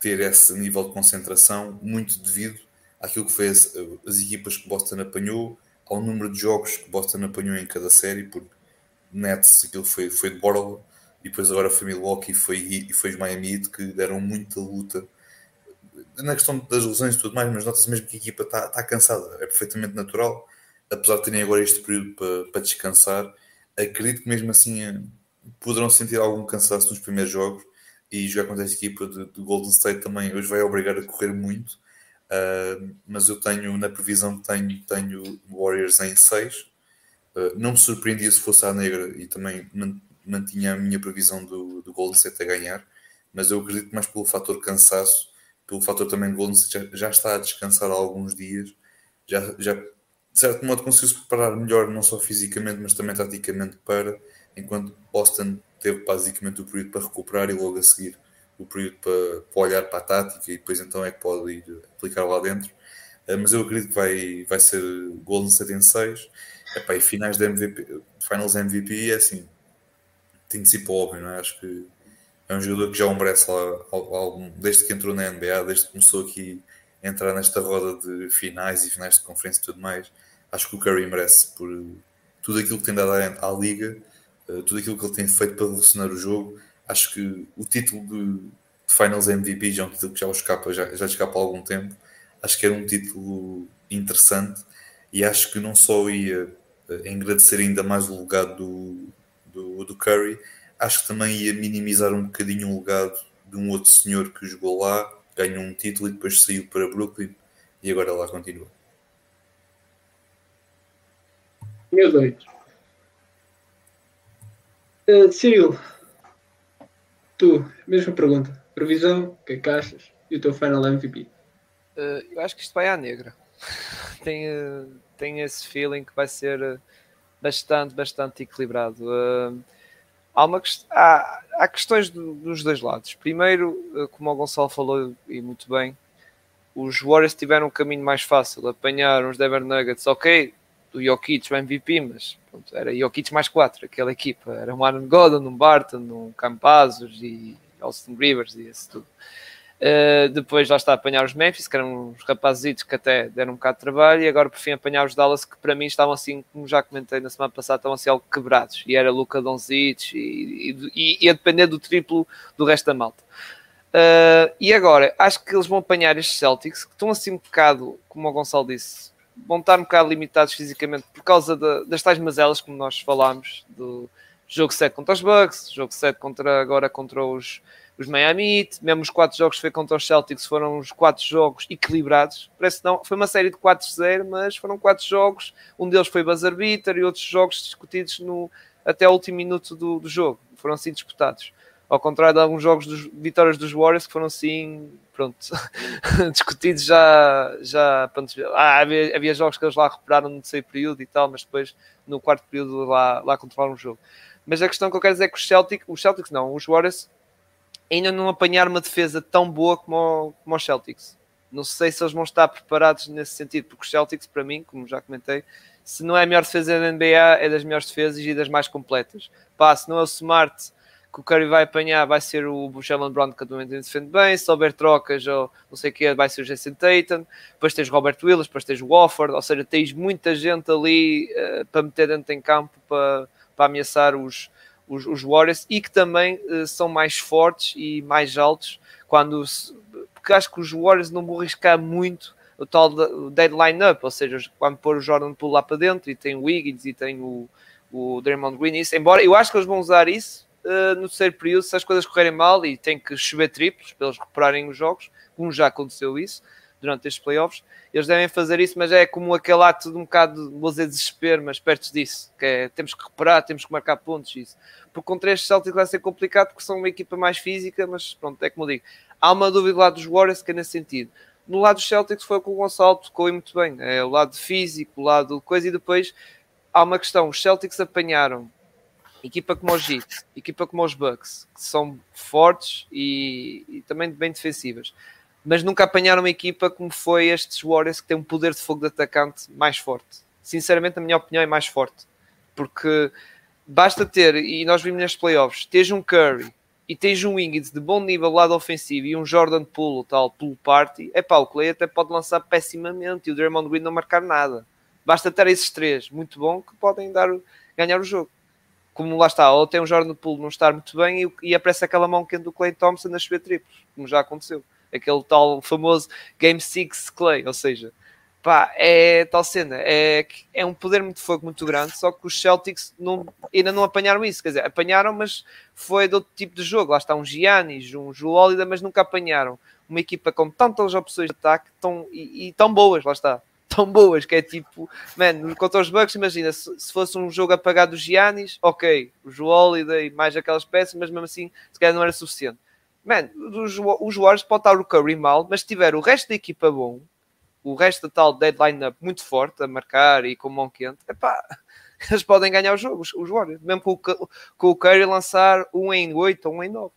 ter esse nível de concentração, muito devido àquilo que foi as, as equipas que Boston apanhou, ao número de jogos que Boston apanhou em cada série, porque Nets aquilo foi, foi de borla, e depois agora foi Milwaukee e foi, e foi Miami que deram muita luta na questão das lesões e tudo mais, mas nota-se mesmo que a equipa está, está cansada, é perfeitamente natural, apesar de terem agora este período para, descansar, acredito que mesmo assim poderão sentir algum cansaço nos primeiros jogos. e jogar contra essa equipa de, de Golden State também hoje vai obrigar a correr muito. Uh, mas eu tenho, na previsão tenho, tenho Warriors em 6. Uh, não me surpreendia se fosse a negra e também mantinha a minha previsão do, do Golden State a ganhar. Mas eu acredito mais pelo fator cansaço, pelo fator também de Golden State já, já está a descansar há alguns dias. Já, já de certo modo conseguiu se preparar melhor, não só fisicamente, mas também taticamente para, enquanto Boston teve basicamente o período para recuperar e logo a seguir o período para, para olhar para a tática e depois então é que pode ir aplicar lá dentro. Uh, mas eu acredito que vai, vai ser Golden State em 6. Epá, e finais de MVP, Finals MVP é assim, tem de ser para óbvio, não é? Acho que é um jogador que já merece lá, algum, desde que entrou na NBA, desde que começou aqui a entrar nesta roda de finais e finais de conferência e tudo mais. Acho que o Curry merece por tudo aquilo que tem dado à, liga eh, tudo aquilo que ele tem feito para revolucionar o jogo. Acho que o título de Finals MVP já é um título que já escapa, já, já escapa há algum tempo. Acho que era um título interessante e acho que não só ia eh, agradecer ainda mais o legado do, do, do Curry, acho que também ia minimizar um bocadinho o legado de um outro senhor que jogou lá, ganhou um título e depois saiu para Brooklyn e agora lá continua. Meu Deus. Uh, Cyril, tu, mesma pergunta. Previsão, o que é que achas? E o teu final MVP? Uh, eh, eu acho que isto vai à negra. [laughs] tem, uh, tem esse feeling que vai ser bastante, bastante equilibrado. Uh, há, uma, há, há questões do, dos dois lados. Primeiro, como o Gonçalo falou e muito bem, os Warriors tiveram um caminho mais fácil. Apanharam os Denver Nuggets, ok, do Jokic, o MVP, mas pronto, era Jokic mais quatro, aquela equipa. Era um Aaron Gordon, um Barton, um Campazos e Austin Rivers e isso tudo. Uh, depois lá está a apanhar os Memphis, que eram uns rapazitos que até deram um bocado de trabalho, e agora por fim apanhar os Dallas, que para mim estavam assim, como já comentei na semana passada, estavam assim algo quebrados, e era Luca Doncic e, e, e a depender do triplo do resto da malta. Uh, e agora, acho que eles vão apanhar estes Celtics, que estão assim um bocado, como o Gonçalo disse, vão estar um bocado limitados fisicamente por causa das tais mazelas, como nós falámos, do jogo 7 contra os Bucks, jogo 7 contra, agora contra os, os Miami Heat, mesmo os 4 jogos que foi contra os Celtics foram os 4 jogos equilibrados, parece não, foi uma série de 4-0, mas foram 4 jogos, um deles foi buzzer beater e outros jogos discutidos no, até o último minuto do, do jogo, foram assim disputados. Ao contrário de alguns jogos de vitórias dos Warriors que foram assim, pronto, [laughs] discutidos já. já pronto, ah, havia, havia, jogos que eles lá recuperaram no terceiro período e tal, mas depois no quarto período lá, lá controlaram o jogo. Mas a questão que eu quero dizer é que os Celtics, os Celtics não, os Warriors ainda não apanharam uma defesa tão boa como, como os Celtics. Não sei se eles vão estar preparados nesse sentido, porque os Celtics, para mim, como já comentei, se não é a melhor defesa da NBA, é das melhores defesas e das mais completas. Pá, se não é o Smart que o Curry vai apanhar vai ser o Jalen Brown que atualmente defende bem, se houver trocas ou não sei o que vai ser o Jason Tatum, depois tens Robert Willis, depois tens o Wofford, ou seja, tens muita gente ali uh, para meter dentro em campo para, para ameaçar os, os, os Warriors e que também uh, são mais fortes e mais altos quando porque acho que os Warriors não vão arriscar muito o tal deadline up, ou seja, quando pôr o Jordan Poole lá para dentro e tem o Wiggins e tem o, o Draymond Green, isso, embora eu acho que eles vão usar isso uh, no terceiro período, se as coisas correrem mal e tem que chover triplos para eles recuperarem os jogos, como já aconteceu isso durante estes playoffs, eles devem fazer isso, mas é como aquele ato de um bocado, vou dizer desespero, mas perto disso, que é temos que recuperar, temos que marcar pontos, isso. Porque contra estes Celtics vai ser complicado porque são uma equipa mais física, mas pronto, é como digo. Há uma dúvida lá dos Warriors que é nesse sentido. No lado dos Celtics foi com o Gonçalo, tocou muito bem. É o lado físico, o lado coisa, e depois há uma questão. Os Celtics apanharam equipa como os Heat, equipa como os Bucks, que são fortes e, e, também bem defensivas, mas nunca apanharam uma equipa como foi estes Warriors, que tem um poder de fogo de atacante mais forte. Sinceramente, na minha opinião, é mais forte, porque basta ter, e nós vimos nestes playoffs, tens um Curry e tens um Wiggins de bom nível lado ofensivo e um Jordan Poole, tal Poole Party, é pá, o Clay até pode lançar pessimamente e o Draymond Green não marcar nada. Basta ter esses três, muito bom, que podem dar, ganhar o jogo como lá está, ou tem um Jordan Poole não estar muito bem e, e aparece aquela mão quente do Clay Thompson a chover triplos, como já aconteceu. Aquele tal famoso Game 6 Clay, ou seja, pá, é tal cena, é, é um poder muito fogo muito grande, só que os Celtics não, ainda não apanharam isso, quer dizer, apanharam, mas foi de outro tipo de jogo, lá está um Giannis, um Joel mas nunca apanharam uma equipa com tantas opções de ataque tão, e, e tão boas, lá está, tão boas, que é tipo, mano, contra os Bucks, imagina, se, se, fosse um jogo apagado do Giannis, ok, o Joel e mais aquelas peças, mas mesmo assim, se calhar não era suficiente. Mano, os, Warriors pode estar o Curry mal, mas se tiver o resto da equipa bom, o resto da tal deadline up muito forte a marcar e com mão quente, epá, [laughs] eles podem ganhar os jogos, os Warriors, mesmo com o, com o Curry lançar um em 8 ou um em 9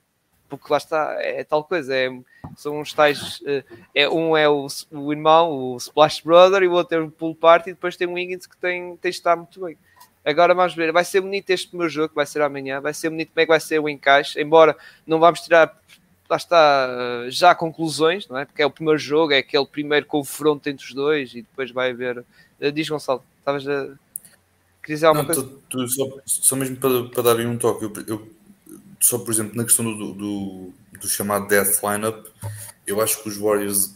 porque lá está, é, tal coisa, é, são os tais, eh, é, um é o, o, irmão, o Splash Brother, e o outro é o Pool Party, e depois tem o Wiggins que tem, tem de estar muito bem. Agora vamos ver, vai ser bonito este meu jogo, que vai ser amanhã, vai ser bonito como é que vai ser o encaixe, embora não vamos tirar, lá está, já conclusões, não é? Porque é o primeiro jogo, é aquele primeiro confronto entre os dois, e depois vai haver... Eh, diz Gonçalo, estavas a... Queria dizer alguma não, coisa? Tu, tu, só, só, mesmo para, para dar um toque, eu, eu só por exemplo na questão do, do, do, chamado Death Lineup, eu acho que os Warriors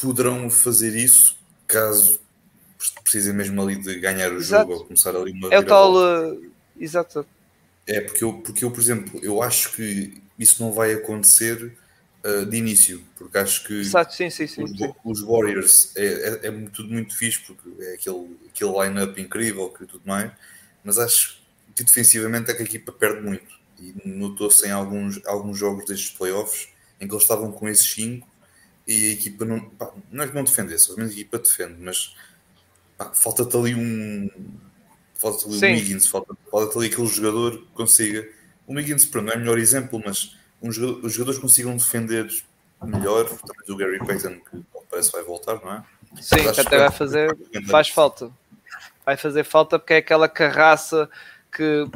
poderão fazer isso caso precisem mesmo ali de ganhar o Exato. jogo ou começar ali uma É o tal. Uh, exato. É, porque eu, porque eu, por exemplo, eu acho que isso não vai acontecer uh, de início, porque acho que Exato, sim, sim, sim, os, os, Warriors é, é, é, tudo muito fixe, porque é aquele, aquele line-up incrível que tudo mais, mas acho que defensivamente é que a equipa perde muito e notou-se em alguns, alguns jogos destes playoffs em que eles estavam com esses 5 e a equipa não, pá, não é que não defendesse, a equipa defende, mas falta-te ali um falta-te ali Sim. um Higgins, falta-te falta ali aquele jogador que consiga. O Higgins pronto, não é o melhor exemplo, mas um jogador, os jogadores consigam defender melhor, também o Gary Payton que parece que vai voltar, não é? Sim, que até vai fazer, [laughs] faz falta. Vai fazer falta porque é aquela carraça que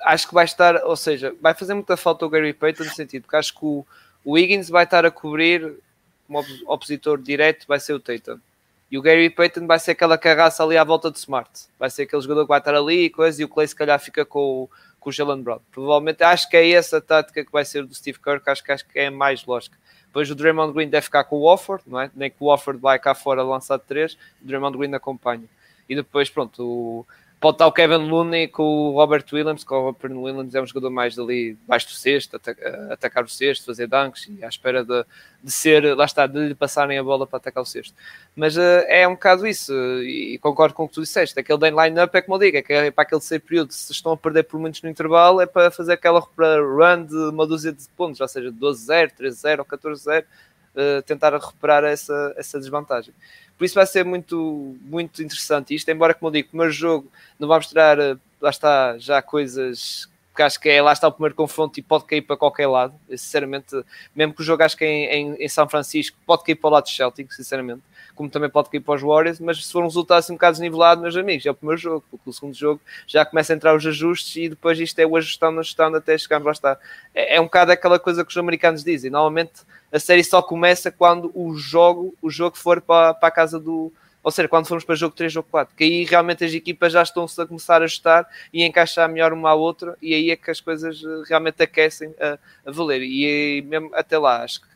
acho que vai estar, ou seja, vai fazer muita falta o Gary Payton no sentido, porque acho que o, o Higgins vai estar a cobrir como opositor direto, vai ser o Tatum. E o Gary Payton vai ser aquela carraça ali à volta de Smart. Vai ser aquele jogador que vai estar ali e coisa, e o Clay se calhar fica com, o, com o Jalen Brown. Provavelmente acho que é essa a tática que vai ser do Steve que acho que, acho que é mais lógica. Depois o Draymond Green deve ficar com o Wofford, não é? Nem que o Wofford vai cá fora lançar de 3, o Draymond Green acompanha. E depois, pronto, o, Pode estar o Kevin Looney com o Robert Williams, que o Robert Williams é um jogador mais dali, baixo do cesto, atacar o cesto, fazer dunks e à espera de, de ser, lá está, de lhe passarem a bola para atacar o cesto. Mas uh, é um bocado isso, e concordo com o que tu disseste. Aquele day line-up é como eu digo, é, é para aquele ser período, se estão a perder por muitos no intervalo, é para fazer aquela run de uma dúzia de pontos, ou seja, 12-0, 13-0 ou 14-0, tentar recuperar essa, essa desvantagem. Por isso vai ser muito, muito interessante isto, embora, como eu digo, o primeiro jogo não vai mostrar, eh, lá está, já coisas que acho que é, lá está o primeiro confronto e pode cair para qualquer lado, sinceramente, mesmo que o jogo acho que é em, em, em São Francisco, pode cair para o lado do Celtic, sinceramente, como também pode cair para os Warriors, mas se for um resultado assim um bocado desnivelado, meus amigos, é o primeiro jogo, porque o segundo jogo já começa a entrar os ajustes e depois isto é o ajustando, ajustando até chegarmos lá está. É, é um bocado aquela coisa que os americanos dizem, normalmente a série só começa quando o jogo, o jogo for para, para a casa do. Ou seja, quando formos para jogo 3 ou 4, que aí realmente as equipas já estão-se a começar a ajustar e encaixar melhor uma à outra, e aí é que as coisas eh, realmente aquecem a, a valer. E aí, mesmo até lá, acho que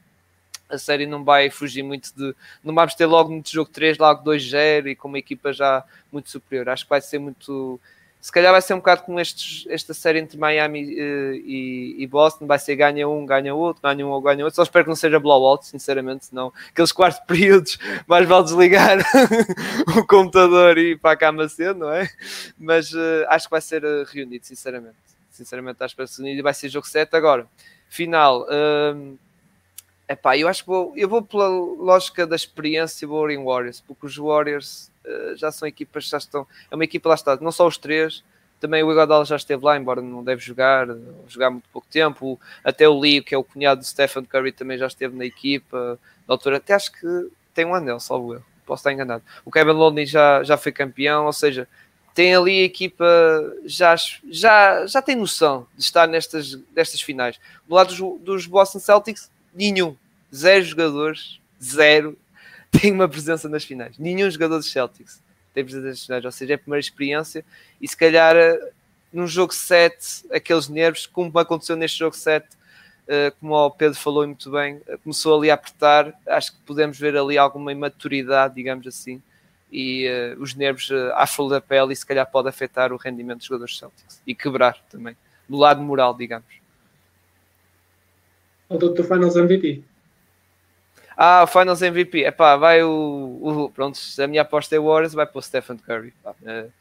a série não vai fugir muito de. Não vamos ter logo muito jogo 3, logo 2-0 e com uma equipa já muito superior. Acho que vai ser muito se calhar vai ser um bocado como estes, esta série entre Miami uh, e, e, Boston, vai ser ganha um, ganha outro, ganha um ou ganha outro. Só espero que não seja blowout, sinceramente, senão aqueles quartos [laughs] períodos mais vale desligar [laughs] o computador e ir para a cama cedo, não é? Mas uh, acho que vai ser uh, reunido, sinceramente. Sinceramente, acho que vai ser reunido e vai ser jogo 7 agora. Final. Uh, epá, eu acho que vou, eu vou pela lógica da experiência vou em Warriors, porque os Warriors eh, já são equipas, já estão. É uma equipa lá está, não só os três, também o Iguodala já esteve lá, embora não deve jogar, jogar muito pouco tempo. Até o Leo, que é o cunhado de Stephen Curry, também já esteve na equipa. Na altura, até acho que tem um anel, salvo eu. Posso estar enganado. O Kevin Looney já, já foi campeão, ou seja, tem ali a equipa já, já, já tem noção de estar nestas, nestas finais. Do lado dos, dos Boston Celtics, nenhum. Zero jogadores, zero [laughs] tem uma presença nas finais. Nenhum jogador dos Celtics tem presença nas finais, ou seja, é a primeira experiência e se calhar eh, num jogo 7, aqueles nervos, como aconteceu neste jogo 7, uh, uh, como o Pedro falou muito bem, uh, começou ali a apertar. Acho que podemos ver ali alguma imaturidade, digamos assim, e uh, os nervos à flor da pele, e se calhar pode afetar o rendimento dos jogadores Celtics e quebrar também, do lado moral, digamos. O Dr. Finals MVP. Ah, o Finals MVP. Epá, vai o, o. Pronto, a minha aposta é o Warriors, vai para o Stephen Curry. Pá. [laughs]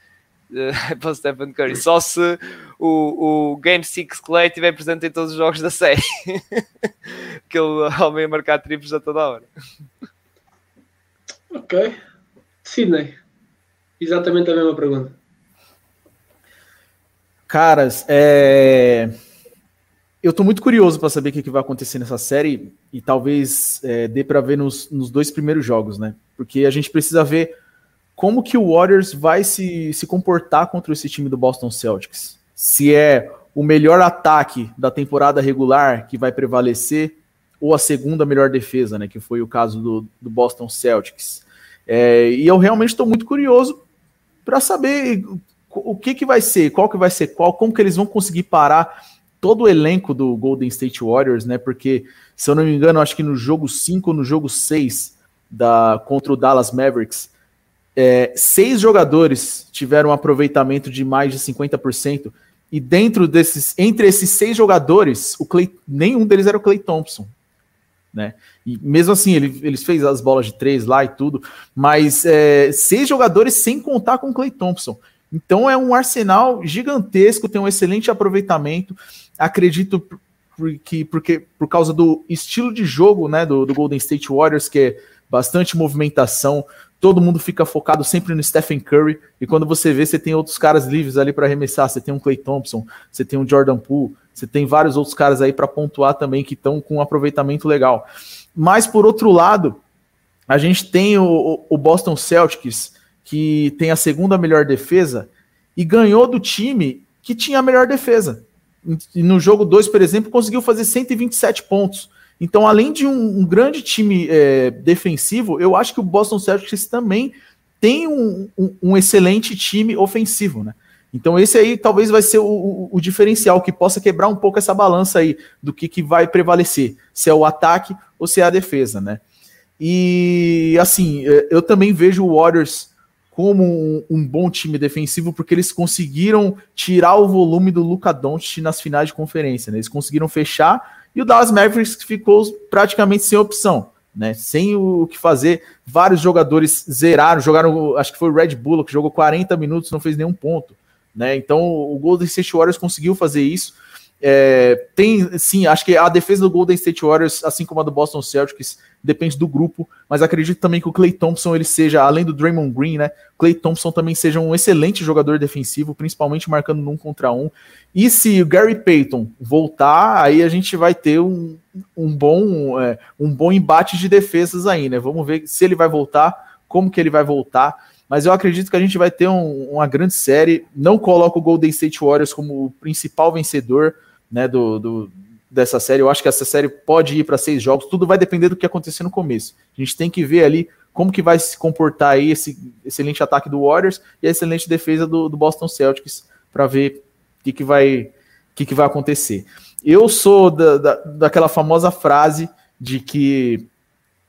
Uh, uh, para o Stephen Curry. Só se o, o Game 6 Clay estiver presente em todos os jogos da série. [laughs] que ele homem a marcar triplos a toda a hora. Ok. Sidney. Exatamente a mesma pergunta. Caras, é eu estou muito curioso para saber o que, que, vai acontecer nessa série e talvez é, dê para ver nos, nos, dois primeiros jogos, né? Porque a gente precisa ver como que o Warriors vai se, se comportar contra esse time do Boston Celtics. Se é o melhor ataque da temporada regular que vai prevalecer ou a segunda melhor defesa, né? Que foi o caso do, do Boston Celtics. É, e eu realmente estou muito curioso para saber o que, que vai ser, qual que vai ser qual, como que eles vão conseguir parar todo o elenco do Golden State Warriors, né? Porque, se eu não me engano, acho que no jogo 5 ou no jogo 6 da, contra o Dallas Mavericks, é, seis jogadores tiveram um aproveitamento de mais de 50%, e dentro desses, entre esses seis jogadores, o Clay, nenhum deles era o Clay Thompson. Né? E mesmo assim, ele, eles fez as bolas de três lá e tudo, mas é, seis jogadores sem contar com o Clay Thompson. Então é um arsenal gigantesco, tem um excelente aproveitamento. Acredito que porque por causa do estilo de jogo, né, do, do Golden State Warriors, que é bastante movimentação, todo mundo fica focado sempre no Stephen Curry, e quando você vê, você tem outros caras livres ali para arremessar, você tem um Clay Thompson, você tem um Jordan Poole, você tem vários outros caras aí para pontuar também que estão com um aproveitamento legal. Mas por outro lado, a gente tem o, o Boston Celtics, que tem a segunda melhor defesa, e ganhou do time que tinha a melhor defesa. No jogo 2, por exemplo, conseguiu fazer 127 pontos. Então, além de um, um grande time é, defensivo, eu acho que o Boston Celtics também tem um, um, um, excelente time ofensivo, né? Então, esse aí talvez vai ser o, o, o, diferencial que possa quebrar um pouco essa balança aí do que, que vai prevalecer, se é o ataque ou se é a defesa, né? E assim, é, eu também vejo o Warriors como um, um, bom time defensivo, porque eles conseguiram tirar o volume do Luca Doncic nas finais de conferência, né? Eles conseguiram fechar e o Dallas Mavericks ficou praticamente sem opção, né? Sem o que fazer. Vários jogadores zeraram, jogaram, acho que foi o Red Bull que jogou 40 minutos, não fez nenhum ponto, né? Então o Golden State Warriors conseguiu fazer isso. É, tem, sim, acho que a defesa do Golden State Warriors, assim como a do Boston Celtics, depende do grupo, mas acredito também que o Clay Thompson ele seja, além do Draymond Green, né? Clay Thompson também seja um excelente jogador defensivo, principalmente marcando num contra um. E se o Gary Payton voltar, aí a gente vai ter um, um bom é, um bom embate de defesas aí, né? Vamos ver se ele vai voltar, como que ele vai voltar. Mas eu acredito que a gente vai ter um, uma grande série. Não coloco o Golden State Warriors como o principal vencedor né, do, do, dessa série. Eu acho que essa série pode ir para seis jogos, tudo vai depender do que acontecer no começo. A gente tem que ver ali como que vai se comportar aí esse excelente ataque do Warriors e a excelente defesa do, do Boston Celtics para ver o que, que, vai, que, que vai acontecer. Eu sou da, da, daquela famosa frase de que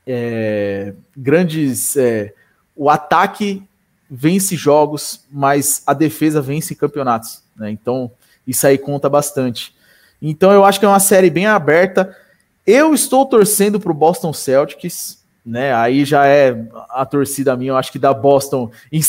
é, grandes. É, o ataque vence jogos, mas a defesa vence campeonatos. Né? Então, isso aí conta bastante. Então eu acho que é uma série bem aberta. Eu estou torcendo para o Boston Celtics, né? Aí já é a torcida minha, eu acho que dá Boston em,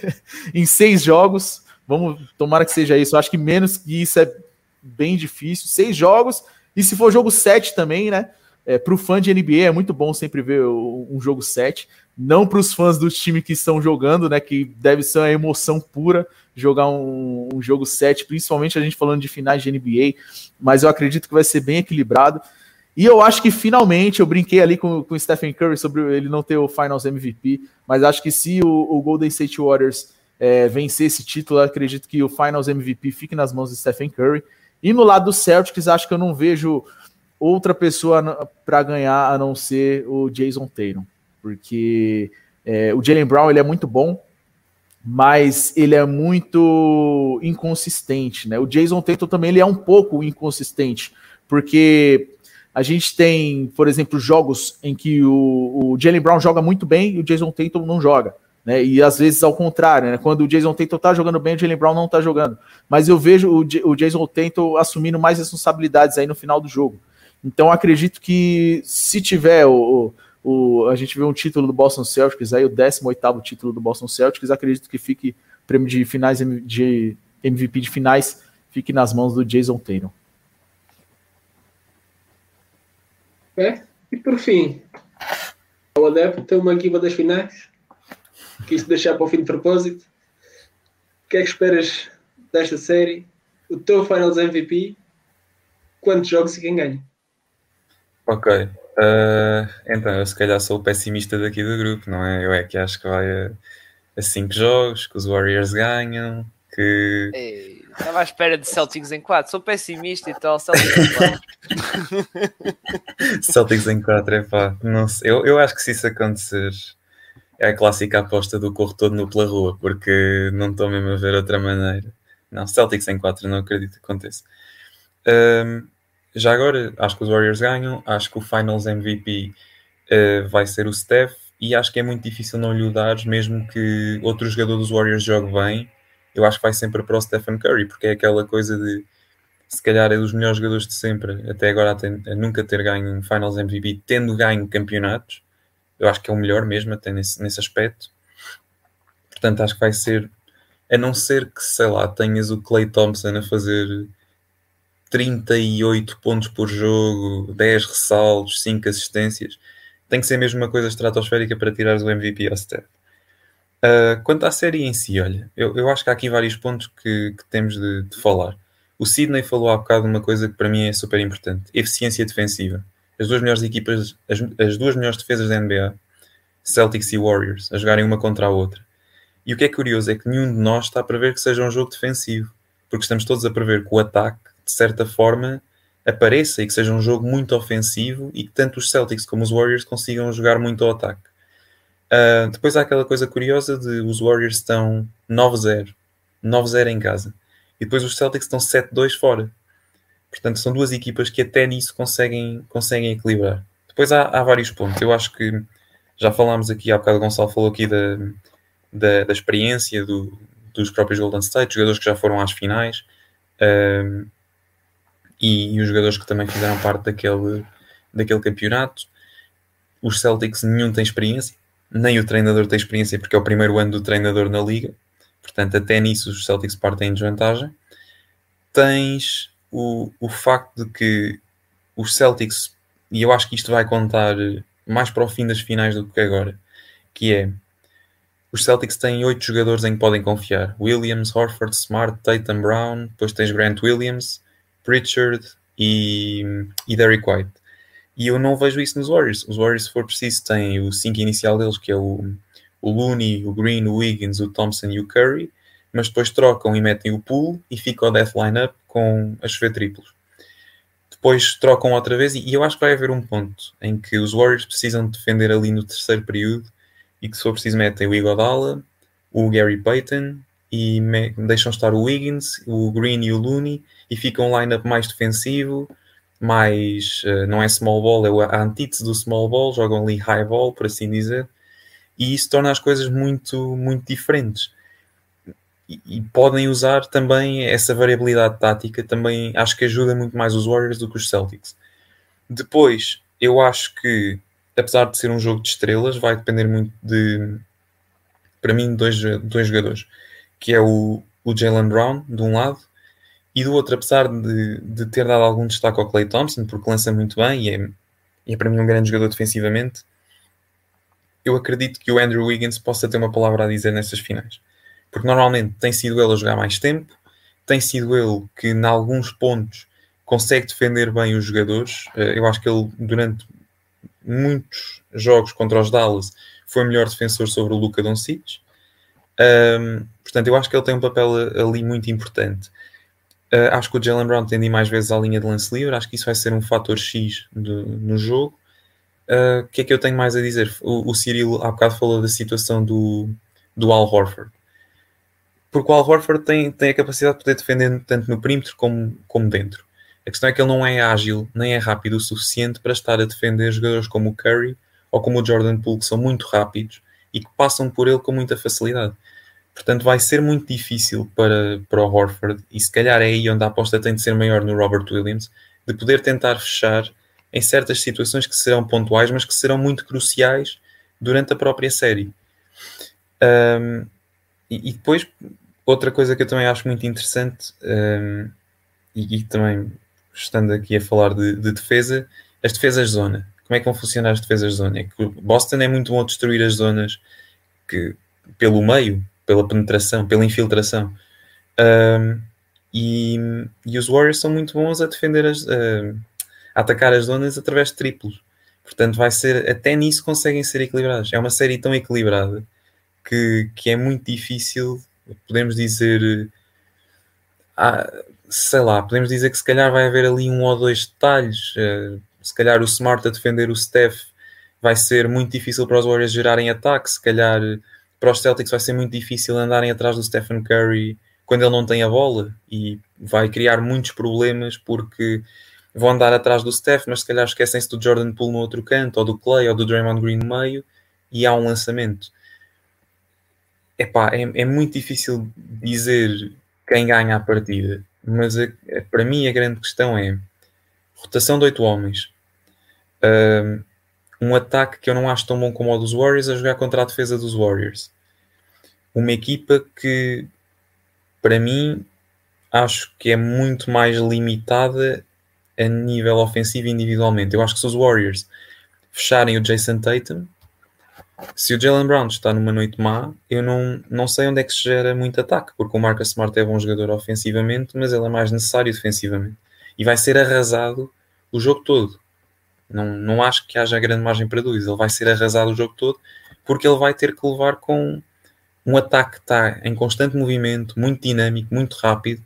[laughs] em seis jogos. Vamos, tomara que seja isso. Eu acho que menos que isso é bem difícil. Seis jogos, e se for jogo sete também, né? É, para o fã de NBA é muito bom sempre ver um jogo 7. Não para os fãs do time que estão jogando, né? Que deve ser uma emoção pura jogar um, um jogo 7, principalmente a gente falando de finais de NBA. Mas eu acredito que vai ser bem equilibrado. E eu acho que finalmente, eu brinquei ali com, com o Stephen Curry sobre ele não ter o Finals MVP, mas acho que se o, o Golden State Warriors é, vencer esse título, acredito que o Finals MVP fique nas mãos do Stephen Curry. E no lado do Celtics, acho que eu não vejo outra pessoa para ganhar a não ser o Jason Tatum, porque é, o Jalen Brown ele é muito bom, mas ele é muito inconsistente, né? O Jason Tatum também ele é um pouco inconsistente, porque A gente tem, por exemplo, jogos em que o, o Jalen Brown joga muito bem e o Jason Tatum não joga. Né? E às vezes ao contrário, né? quando o Jason Tatum tá jogando bem, o Jalen Brown não tá jogando. Mas eu vejo o, o Jason Tatum assumindo mais responsabilidades aí no final do jogo. Então acredito que se tiver o, o, a gente vê um título do Boston Celtics, aí o 18 título do Boston Celtics, acredito que fique prêmio de finais de MVP de finais fique nas mãos do Jason Tatum. É, e por fim, o adepto tem uma equipa das finais. Quis deixar para o fim de propósito. O que é que esperas desta série? O teu Finals MVP? Quantos jogos e quem ganha? Ok. Uh, então, eu se calhar sou o pessimista daqui do grupo, não é? Eu é que acho que vai a 5 jogos, que os Warriors ganham, que. Ei Estava à espera de Celtics em 4. Sou pessimista e tal. Celtics em 4. [laughs] Celtics em 4, é pá. Não sei. Eu, eu acho que se isso acontecer, é a clássica aposta do corro todo no pela rua, porque não estou mesmo a ver outra maneira. Não, Celtics em 4, não acredito que aconteça. Um, já agora, acho que os Warriors ganham. Acho que o Finals MVP uh, eh, vai ser o Steph. E acho que é muito difícil não lhe dar, mesmo que outro jogador dos Warriors jogue bem eu acho que vai sempre para o Stephen Curry, porque é aquela coisa de se calhar é dos melhores jogadores de sempre, até agora a, a nunca ter ganho um Finals MVP, tendo ganho campeonatos. Eu acho que é o melhor mesmo, até nesse, nesse aspecto. Portanto, acho que vai ser, a não ser que, sei lá, tenhas o Clay Thompson a fazer 38 pontos por jogo, 10 ressaltos, 5 assistências, tem que ser mesmo uma coisa estratosférica para tirares o MVP ao Steph. Uh, quanto à série em si, olha, eu, eu, acho que há aqui vários pontos que, que temos de, de, falar. O Sidney falou há bocado uma coisa que para mim é super importante: eficiência defensiva. As duas melhores equipas, as, as duas melhores defesas da NBA, Celtics e Warriors, a jogarem uma contra a outra. E o que é curioso é que nenhum de nós está a prever que seja um jogo defensivo, porque estamos todos a prever que o ataque, de certa forma, apareça e que seja um jogo muito ofensivo e que tanto os Celtics como os Warriors consigam jogar muito ao ataque. Uh, depois há aquela coisa curiosa de os Warriors estão 9-0, 9-0 em casa. E depois os Celtics estão 7-2 fora. Portanto, são duas equipas que até nisso conseguem, conseguem equilibrar. Depois há, há vários pontos. Eu acho que já falámos aqui, há bocado o Gonçalo falou aqui da, da, da experiência do, dos próprios Golden State, jogadores que já foram às finais um, e, e, os jogadores que também fizeram parte daquele, daquele campeonato. Os Celtics nenhum tem experiência, nem o treinador tem experiência porque é o primeiro ano do treinador na liga, portanto, até nisso os Celtics partem em desvantagem. Tens o, o facto de que os Celtics, e eu acho que isto vai contar mais para o fim das finais do que agora, que é os Celtics têm oito jogadores em que podem confiar: Williams, Horford, Smart, Tatum Brown, depois tens Grant Williams, Pritchard e, e Derrick White. E eu não vejo isso nos Warriors. Os Warriors, se for preciso, têm o 5 inicial deles, que é o, o Looney, o Green, o Wiggins, o Thompson e o Curry, mas depois trocam e metem o pool e fica o death lineup com a chover triplos. Depois trocam outra vez, e eu acho que vai haver um ponto em que os Warriors precisam defender ali no terceiro período e que, se for preciso, metem o Iguodala, o Gary Payton e deixam estar o Wiggins, o Green e o Looney e fica um lineup mais defensivo mais, uh, não é small ball, é a antítese do small ball, jogam ali high ball, por assim dizer, e isso torna as coisas muito, muito diferentes. E, e, podem usar também essa variabilidade tática, também acho que ajuda muito mais os Warriors do que os Celtics. Depois, eu acho que, apesar de ser um jogo de estrelas, vai depender muito de, para mim, dois, dois jogadores, que é o, o Jalen Brown, de um lado, e do outro, apesar de, de ter dado algum destaque ao Clay Thompson, porque lança muito bem e é, e é para mim um grande jogador defensivamente, eu acredito que o Andrew Wiggins possa ter uma palavra a dizer nessas finais. Porque normalmente tem sido ele a jogar mais tempo, tem sido ele que, em alguns pontos, consegue defender bem os jogadores. Eh, eu acho que ele, durante muitos jogos contra os Dallas, foi o melhor defensor sobre o Luca Doncic. Um, portanto, eu acho que ele tem um papel ali muito importante. Uh, acho que o Jalen Brown tem de ir mais vezes à linha de lance livre. Acho que isso vai ser um fator X no jogo. Ah, o uh, que é que eu tenho mais a dizer? O, o Cyril há bocado falou da situação do, do Al Horford. Porque o Al Horford tem, tem a capacidade de poder defender tanto no perímetro como, como dentro. A questão é que ele não é ágil, nem é rápido o suficiente para estar a defender jogadores como o Curry ou como o Jordan Poole, que são muito rápidos e que passam por ele com muita facilidade. Portanto, vai ser muito difícil para, para o Horford, e se calhar é aí onde a aposta tem de ser maior no Robert Williams, de poder tentar fechar em certas situações que serão pontuais, mas que serão muito cruciais durante a própria série. Um, e, e, depois, outra coisa que eu também acho muito interessante, um, e, e, também estando aqui a falar de, de, defesa, as defesas de zona. Como é que vão funcionar as defesas de zona? É que Boston é muito bom a destruir as zonas que, pelo meio, pela penetração, pela infiltração. Um, e, e, os Warriors são muito bons a defender as, uh, a atacar as zonas através de triplos. Portanto, vai ser até nisso conseguem ser equilibrados. É uma série tão equilibrada que, que é muito difícil, podemos dizer, ah, sei lá, podemos dizer que se calhar vai haver ali um ou dois detalhes. Uh, se calhar o Smart a defender o Steph vai ser muito difícil para os Warriors gerarem ataque. Se calhar para os Celtics vai ser muito difícil andarem atrás do Stephen Curry quando ele não tem a bola e vai criar muitos problemas porque vão andar atrás do Steph, mas se calhar esquecem-se do Jordan Poole no outro canto, ou do Clay, ou do Draymond Green no meio, e há um lançamento. Epá, é, é muito difícil dizer quem ganha a partida, mas a, a, para mim a grande questão é rotação de oito homens, ataque que eu não acho tão bom como o dos Warriors a jogar contra a defesa dos Warriors. Uma equipa que, para mim, acho que é muito mais limitada a nível ofensivo individualmente. Eu acho que se os Warriors fecharem o Jason Tatum, se o Jalen Brown está numa noite má, eu não, não sei onde é que se gera muito ataque, porque o Marcus Smart é bom jogador ofensivamente, mas ele é mais necessário defensivamente. E vai ser arrasado o jogo todo. Não, não acho que haja grande margem para dúvidas. Ele vai ser arrasado o jogo todo, porque ele vai ter que levar com um ataque que está em constante movimento, muito dinâmico, muito rápido,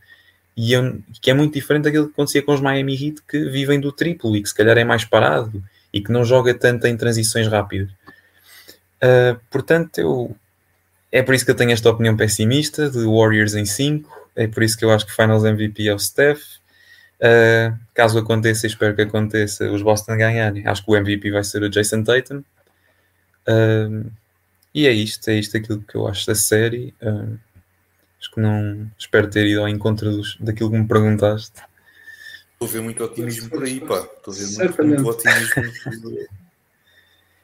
e eu, que é muito diferente daquilo que acontecia com os Miami Heat que vivem do triplo e que se calhar é mais parado e que não joga tanto em transições rápidas. Uh, portanto, eu, é por isso que eu tenho esta opinião pessimista de Warriors em 5, é por isso que eu acho que Finals MVP é o Steph. Uh, caso aconteça, espero que aconteça, os Boston ganharem. Acho que o MVP vai ser o Jason Tatum. Uh, e é isto, é isto aquilo que eu acho da série. Uh, Acho que não. Espero ter ido ao encontro dos, daquilo que me perguntaste. Estou a ver muito otimismo por aí, pá. Estou a ver muito, muito otimismo.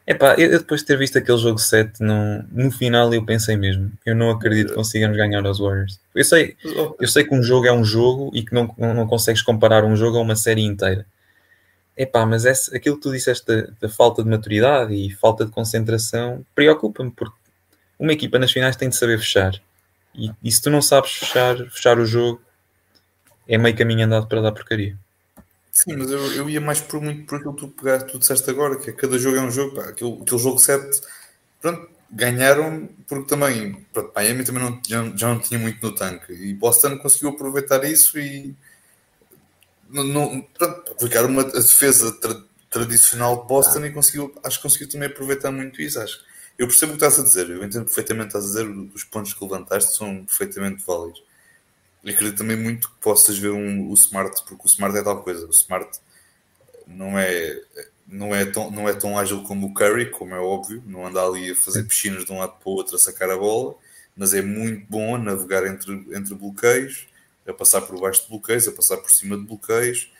É pá, eu depois de ter visto aquele jogo 7, no, no final eu pensei mesmo, eu não acredito que consigamos ganhar aos Warriors. Eu sei, eu sei que um jogo é um jogo e que não, não consegues comparar um jogo a uma série inteira. É pá, mas essa, aquilo que tu disseste da, da falta de maturidade e falta de concentração preocupa-me, porque uma equipa nas finais tem de saber fechar. E, e se tu não sabes fechar, fechar o jogo, é meio caminho andado para dar porcaria. Sim, mas eu, eu ia mais por muito por aquilo que tu, pegaste, tu disseste agora, que é, cada jogo é um jogo, pá, aquele, aquele jogo 7, pronto, ganharam porque também, pronto, Miami também não, já, já não tinha muito no tanque e Boston conseguiu aproveitar isso e não, não, pronto, aplicar uma defesa tra, tradicional de Boston e conseguiu, acho que conseguiu também aproveitar muito isso, acho eu percebo o que estás a dizer, eu entendo perfeitamente o que estás a dizer, os pontos que levantaste são perfeitamente válidos. E acredito também muito que possas ver um, o Smart, porque o Smart é tal coisa. O Smart não é, não é, tão, não é tão ágil como o Curry, como é óbvio, não anda ali a fazer piscinas de um lado para o outro a sacar a bola, mas é muito bom a navegar entre, entre bloqueios, a passar por baixo de bloqueios, a passar por cima de bloqueios.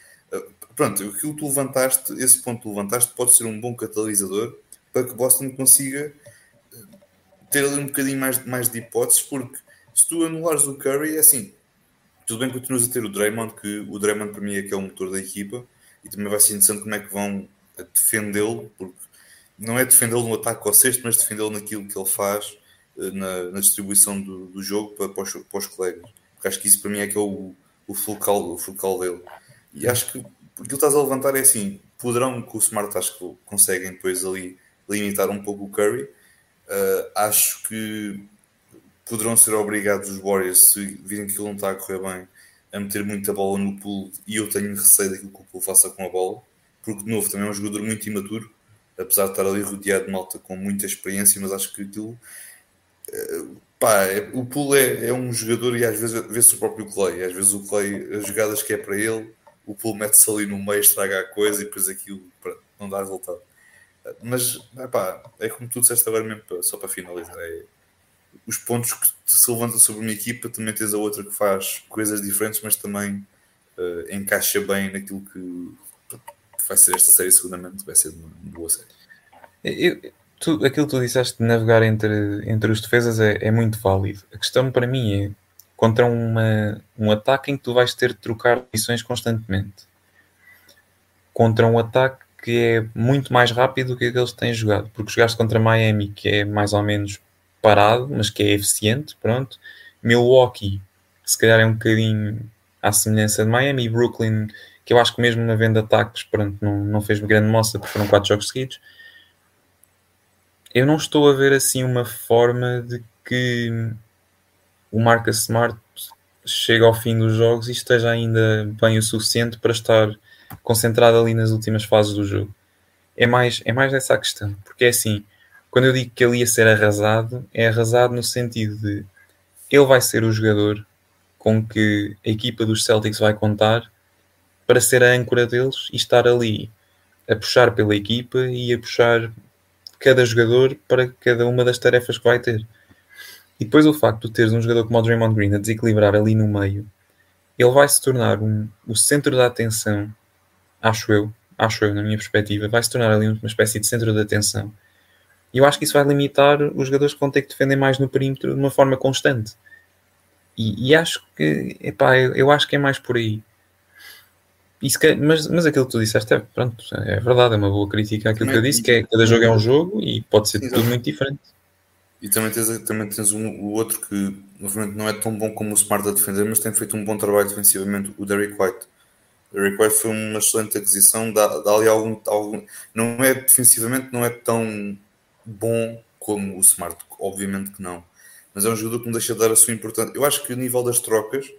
Pronto, aquilo que tu levantaste, esse ponto que tu levantaste, pode ser um bom catalisador para que Boston consiga ter ali um bocadinho mais, mais de hipóteses, porque se tu anulares o Curry, é assim, tudo bem que continuas a ter o Draymond, que o Draymond para mim é que é o motor da equipa, e também vai ser interessante como é que vão defendê-lo, porque não é defendê-lo no ataque ao sexto, mas defendê-lo naquilo que ele faz eh, na, na distribuição do, do, jogo para, para, os, para os colegas. Porque acho que isso para mim é que é o, o focal, o focal dele. E acho que aquilo que estás a levantar é assim, poderão com o Smart acho que conseguem depois ali limitar um pouco o Curry, Uh, acho que poderão ser obrigados os Warriors, se virem que ele não está a correr bem, a meter muita bola no pool e eu tenho receio daquilo que o pool faça com a bola, porque de novo também é um jogador muito imaturo, apesar de estar ali rodeado de malta com muita experiência, mas acho que aquilo uh, pá, é, o pool é, é, um jogador e às vezes vê-se o próprio Clay, às vezes o Clay, as jogadas que é para ele, o Pool mete-se ali no meio, estraga a coisa e depois aquilo não dá resultado. Mas epá, é como tu disseste agora mesmo, só para finalizar. É, os pontos que se levantam sobre uma equipa, também tens a outra que faz coisas diferentes, mas também uh, encaixa bem naquilo que vai ser esta série, seguramente vai ser uma, uma boa série. Eu, tu, aquilo que tu disseste de navegar entre, entre os defesas é, é muito válido. A questão para mim é contra uma, um ataque em que tu vais ter de trocar missões constantemente. Contra um ataque que é muito mais rápido do que aqueles que têm jogado. Porque jogaste contra Miami, que é mais ou menos parado, mas que é eficiente, pronto. Milwaukee, se calhar é um bocadinho à semelhança de Miami. E Brooklyn, que eu acho que mesmo na venda ataques, pronto, não, não fez grande moça, porque foram quatro jogos seguidos. Eu não estou a ver assim uma forma de que o Marcus Smart chega ao fim dos jogos e esteja ainda bem o suficiente para estar concentrado ali nas últimas fases do jogo. É mais, é mais essa a questão, porque é assim, quando eu digo que ele ia ser arrasado, é arrasado no sentido de ele vai ser o jogador com que a equipa dos Celtics vai contar para ser a âncora deles e estar ali a puxar pela equipa e a puxar cada jogador para cada uma das tarefas que vai ter. E depois o facto de teres um jogador como o Draymond Green a desequilibrar ali no meio, ele vai se tornar um, o centro da atenção, acho eu, acho eu, na minha perspectiva, vai se tornar ali uma espécie de centro de atenção. E eu acho que isso vai limitar os jogadores que vão ter que defender mais no perímetro de uma forma constante. E, e acho que, epá, eu, eu, acho que é mais por aí. Isso que, mas, mas aquilo que tu disseste é, pronto, é verdade, é uma boa crítica àquilo que eu disse, que é cada jogo é um jogo e pode ser tudo muito diferente. E também tens, também tens um, o outro que, obviamente, não é tão bom como o Smart a defender, mas tem feito um bom trabalho defensivamente, o Derrick White. O Derrick White foi uma excelente aquisição, dá, dá ali algum, algum. Não é defensivamente, não é tão bom como o Smart, obviamente que não. Mas é um jogador que não deixa de dar a sua importância. Eu acho que o nível das trocas,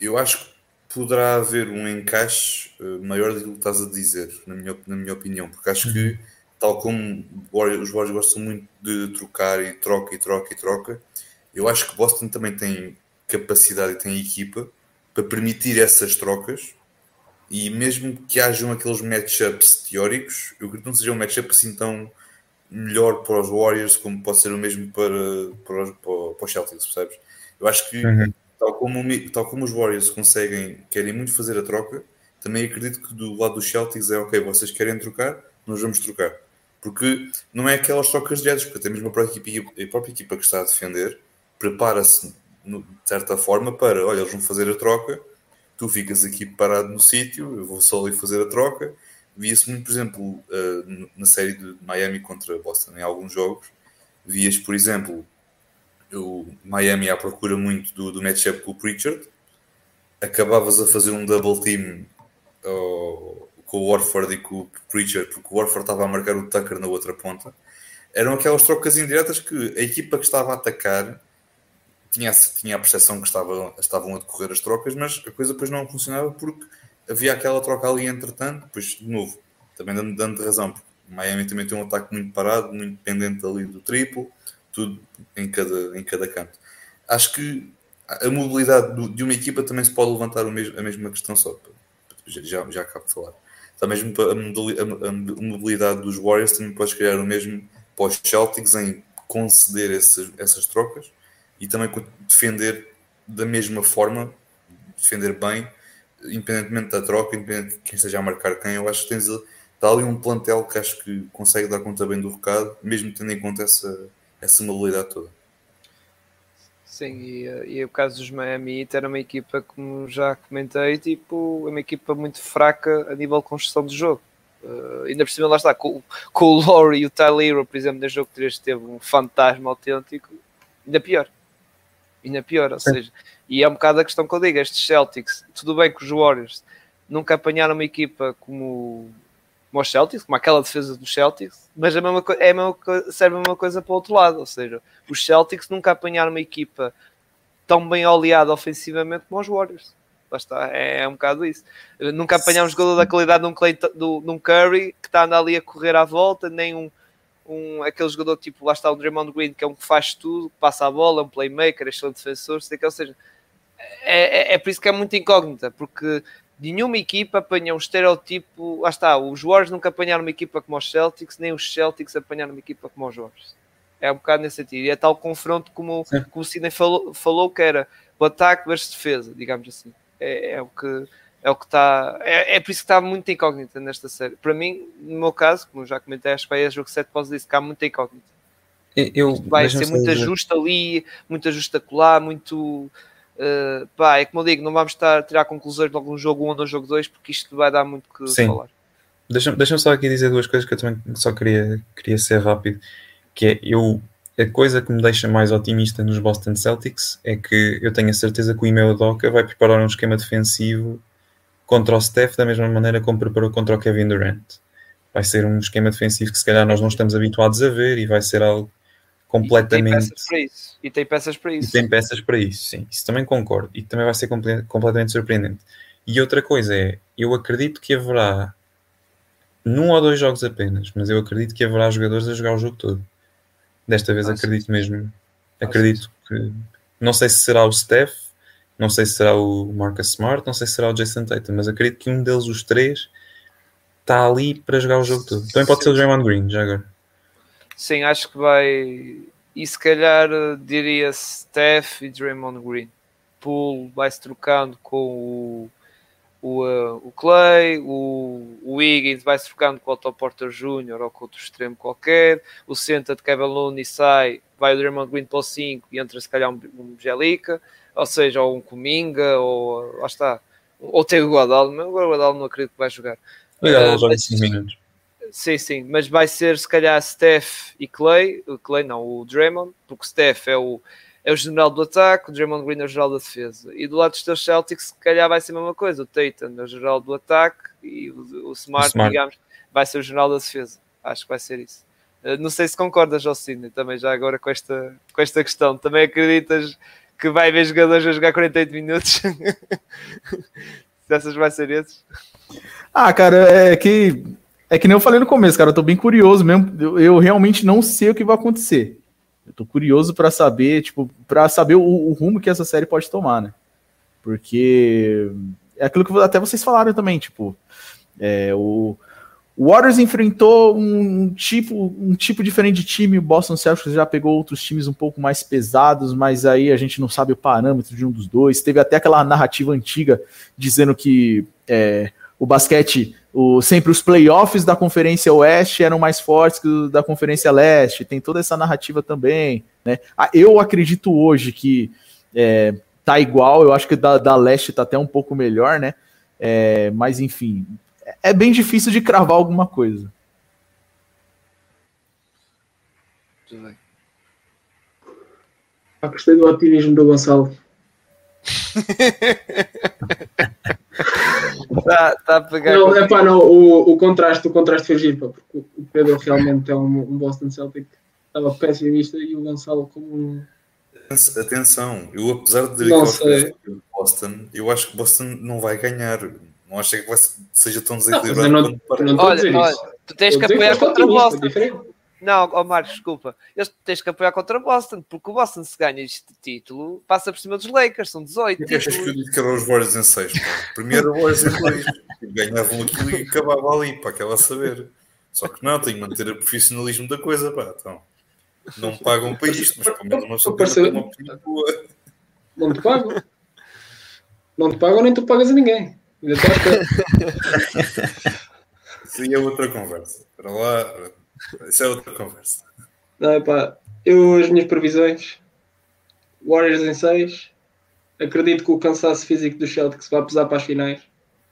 eu acho que poderá haver um encaixe uh, maior do que estás a dizer, na minha, na minha opinião, porque acho que tal como os Warriors gostam muito de trocar e troca e troca e troca, eu acho que Boston também tem capacidade e tem equipa para permitir essas trocas e mesmo que hajam aqueles matchups teóricos, eu acredito que não seja um matchup assim tão melhor para os Warriors como pode ser o mesmo para, para, os, para os Celtics, percebes? Eu acho que uhum. tal, como, tal como os Warriors conseguem, querem muito fazer a troca, também acredito que do lado dos Celtics é ok, vocês querem trocar, nós vamos trocar. Porque não é aquelas trocas diretas, porque até mesmo a própria equipa, a própria equipa que está a defender prepara-se de certa forma para, olha, eles vão fazer a troca, tu ficas aqui parado no sítio, eu vou só ali fazer a troca. Via-se muito, por exemplo, uh, na série de Miami contra Boston, em alguns jogos, vias, por exemplo, o Miami à procura muito do, do matchup com o Pritchard, acabavas a fazer um double team ao, com o Warford e com o Preacher, porque o Warford estava a marcar o Tucker na outra ponta, eram aquelas trocas indiretas que a equipa que estava a atacar tinha, tinha a percepção que estava, estavam a decorrer as trocas, mas a coisa depois não funcionava porque havia aquela troca ali entretanto, depois de novo, também dando, dando razão, porque Miami também tem um ataque muito parado, muito dependente ali do triplo, tudo em cada, em cada canto. Acho que a mobilidade do, de uma equipa também se pode levantar mesmo, a mesma questão só, já, já acabo de falar também mesmo a, mobilidade dos Warriors também podes criar o mesmo os Celtics em conceder essas, essas trocas e também defender da mesma forma, defender bem, independentemente da troca, independentemente de quem esteja a marcar quem, eu acho que tens está ali um plantel que acho que consegue dar conta bem do recado, mesmo tendo em conta essa, essa mobilidade toda. Sim, e, e o caso dos Miami Heat era uma equipa, como já comentei, tipo, uma equipa muito fraca a nível de construção de jogo. Uh, ainda por cima, lá está, com, com o Laurie e o Tyler, por exemplo, no jogo 3 teve um fantasma autêntico, ainda pior. Ainda pior, ou seja, e é um bocado a questão que eu digo, estes Celtics, tudo bem que os Warriors nunca apanharam uma equipa como como os Celtics, como aquela defesa dos Celtics, mas a mesma, é a mesma, serve a mesma coisa para o outro lado, ou seja, os Celtics nunca apanharam uma equipa tão bem oleada ofensivamente como os Warriors. Lá está, é, é um bocado isso. Nunca apanharam um jogador da qualidade de um, Clay, de um Curry que está ali a correr à volta, nem um, um, aquele jogador tipo, lá está o Draymond Green, que é um que faz tudo, passa a bola, é um playmaker, excelente defensor, sei que, ou seja, é, é, é, por isso que é muito incógnita, porque nenhuma equipa apanha um estereotipo. Lá está, os Warriors nunca apanharam uma equipa como os Celtics, nem os Celtics apanharam uma equipa como os Warriors. É um bocado nesse sentido. E é tal confronto como, como o Sidney falou, falou, que era o ataque versus defesa, digamos assim. É, é o que é o que está. É, é por isso que está muito incógnita nesta série. Para mim, no meu caso, como já comentei, acho que é jogo 7 pós disso, que há muita incógnita. Eu, vai ser muito ajuste ali, muito ajuste acolá, muito. Uh, pá, é como eu digo, não vamos estar a tirar conclusões de algum jogo 1 ou no jogo 2 porque isto vai dar muito que Sim. falar. Deixa-me deixa só aqui dizer duas coisas que eu também só queria, queria ser rápido. Que é eu a coisa que me deixa mais otimista nos Boston Celtics é que eu tenho a certeza que o Ime Doca vai preparar um esquema defensivo contra o Steph da mesma maneira como preparou contra o Kevin Durant. Vai ser um esquema defensivo que se calhar nós não estamos habituados a ver e vai ser algo completamente. E tem peças para isso. E tem peças para isso. E tem peças para isso, sim. Isso também concordo. E também vai ser completamente surpreendente. E outra coisa é, eu acredito que haverá num ou dois jogos apenas, mas eu acredito que haverá jogadores a jogar o jogo todo. Desta vez ah, acredito sim. mesmo. Ah, acredito que. Não sei se será o Steph, não sei se será o Marcus Smart, não sei se será o Jason Tatum, mas acredito que um deles, os três, está ali para jogar o jogo todo. Também pode ser o Draymond Green, já agora. Sim, acho que vai. E se calhar diria Steph e Draymond Green. Pool vai-se trocando com o, o, uh, o Clay, o, o Wiggins vai-se trocando com o Otto Porter Jr. ou com outro extremo qualquer. O Senta de Kevin Looney sai, vai o Draymond Green para o 5 e entra se calhar um, um Gelica ou seja, ou um Cominga, ou lá está, ou tem o Guadalmo, mas o Guadalmo não acredito que vai jogar. Legal, uh, joga 5 minutos. Sim, sim, mas vai ser se calhar Steph e Clay, o Clay não, o Draymond, porque Steph é o, é o general do ataque, o Draymond Green é o general da defesa. E do lado dos teus Celtics, se calhar vai ser a mesma coisa, o Tatum é o general do ataque e o, o, Smart, o Smart, digamos, vai ser o general da defesa. Acho que vai ser isso. Uh, não sei se concordas, Jocine, também já agora com esta, com esta questão. Também acreditas que vai ver jogadores a jogar 48 minutos. [laughs] Se essas vai ser esses. Ah, cara, é que é que nem eu falei no começo, cara, eu tô bem curioso mesmo. Eu, eu realmente não sei o que vai acontecer. Eu tô curioso para saber, tipo, para saber o, o, rumo que essa série pode tomar, né? Porque é aquilo que até vocês falaram também, tipo, é, o, o Warriors enfrentou um tipo, um tipo diferente de time. O Boston Celtics já pegou outros times um pouco mais pesados, mas aí a gente não sabe o parâmetro de um dos dois. Teve até aquela narrativa antiga dizendo que é, o basquete, o, sempre os playoffs da Conferência Oeste eram mais fortes que os da Conferência Leste. Tem toda essa narrativa também. Né? Ah, eu acredito hoje que é, tá igual. Eu acho que da, da Leste tá até um pouco melhor, né? É, mas enfim, é bem difícil de cravar alguma coisa. Ah, gostei do otimismo do Gonçalo. [laughs] tá, tá a pegar. Não, é pá, não, o, o contraste, o contraste foi giro, porque o Pedro realmente é um, um Boston Celtic, estava pessimista e o Gonçalo como um. Atenção, eu apesar de dizer que eu Boston, eu acho que Boston não vai ganhar. Não acho que vai, seja tão desequilibrado não, não, não olha, olha, tu tens que apoiar contra o Boston. Não, oh Marcos, desculpa. Eu tens que apoiar contra o Boston, porque o Boston, se ganha este título, passa por cima dos Lakers, são 18. E achas que eu disse que eram os Warriors em 6? Primeiro o Warriors em 2. Ganhavam aquilo e acabava ali, para aquela saber. Só que não, tem que manter o profissionalismo da coisa, pá. Então, não pagam para isto, mas pelo menos uma pessoa uma opinião boa. Não te pagam. Não te pagam nem tu pagas a ninguém. Ainda Isso aí é outra conversa. Para lá, isso é outra conversa. Não, pá, eu, as minhas previsões, Warriors em 6, acredito que o cansaço físico do Celtics vai pesar para as finais,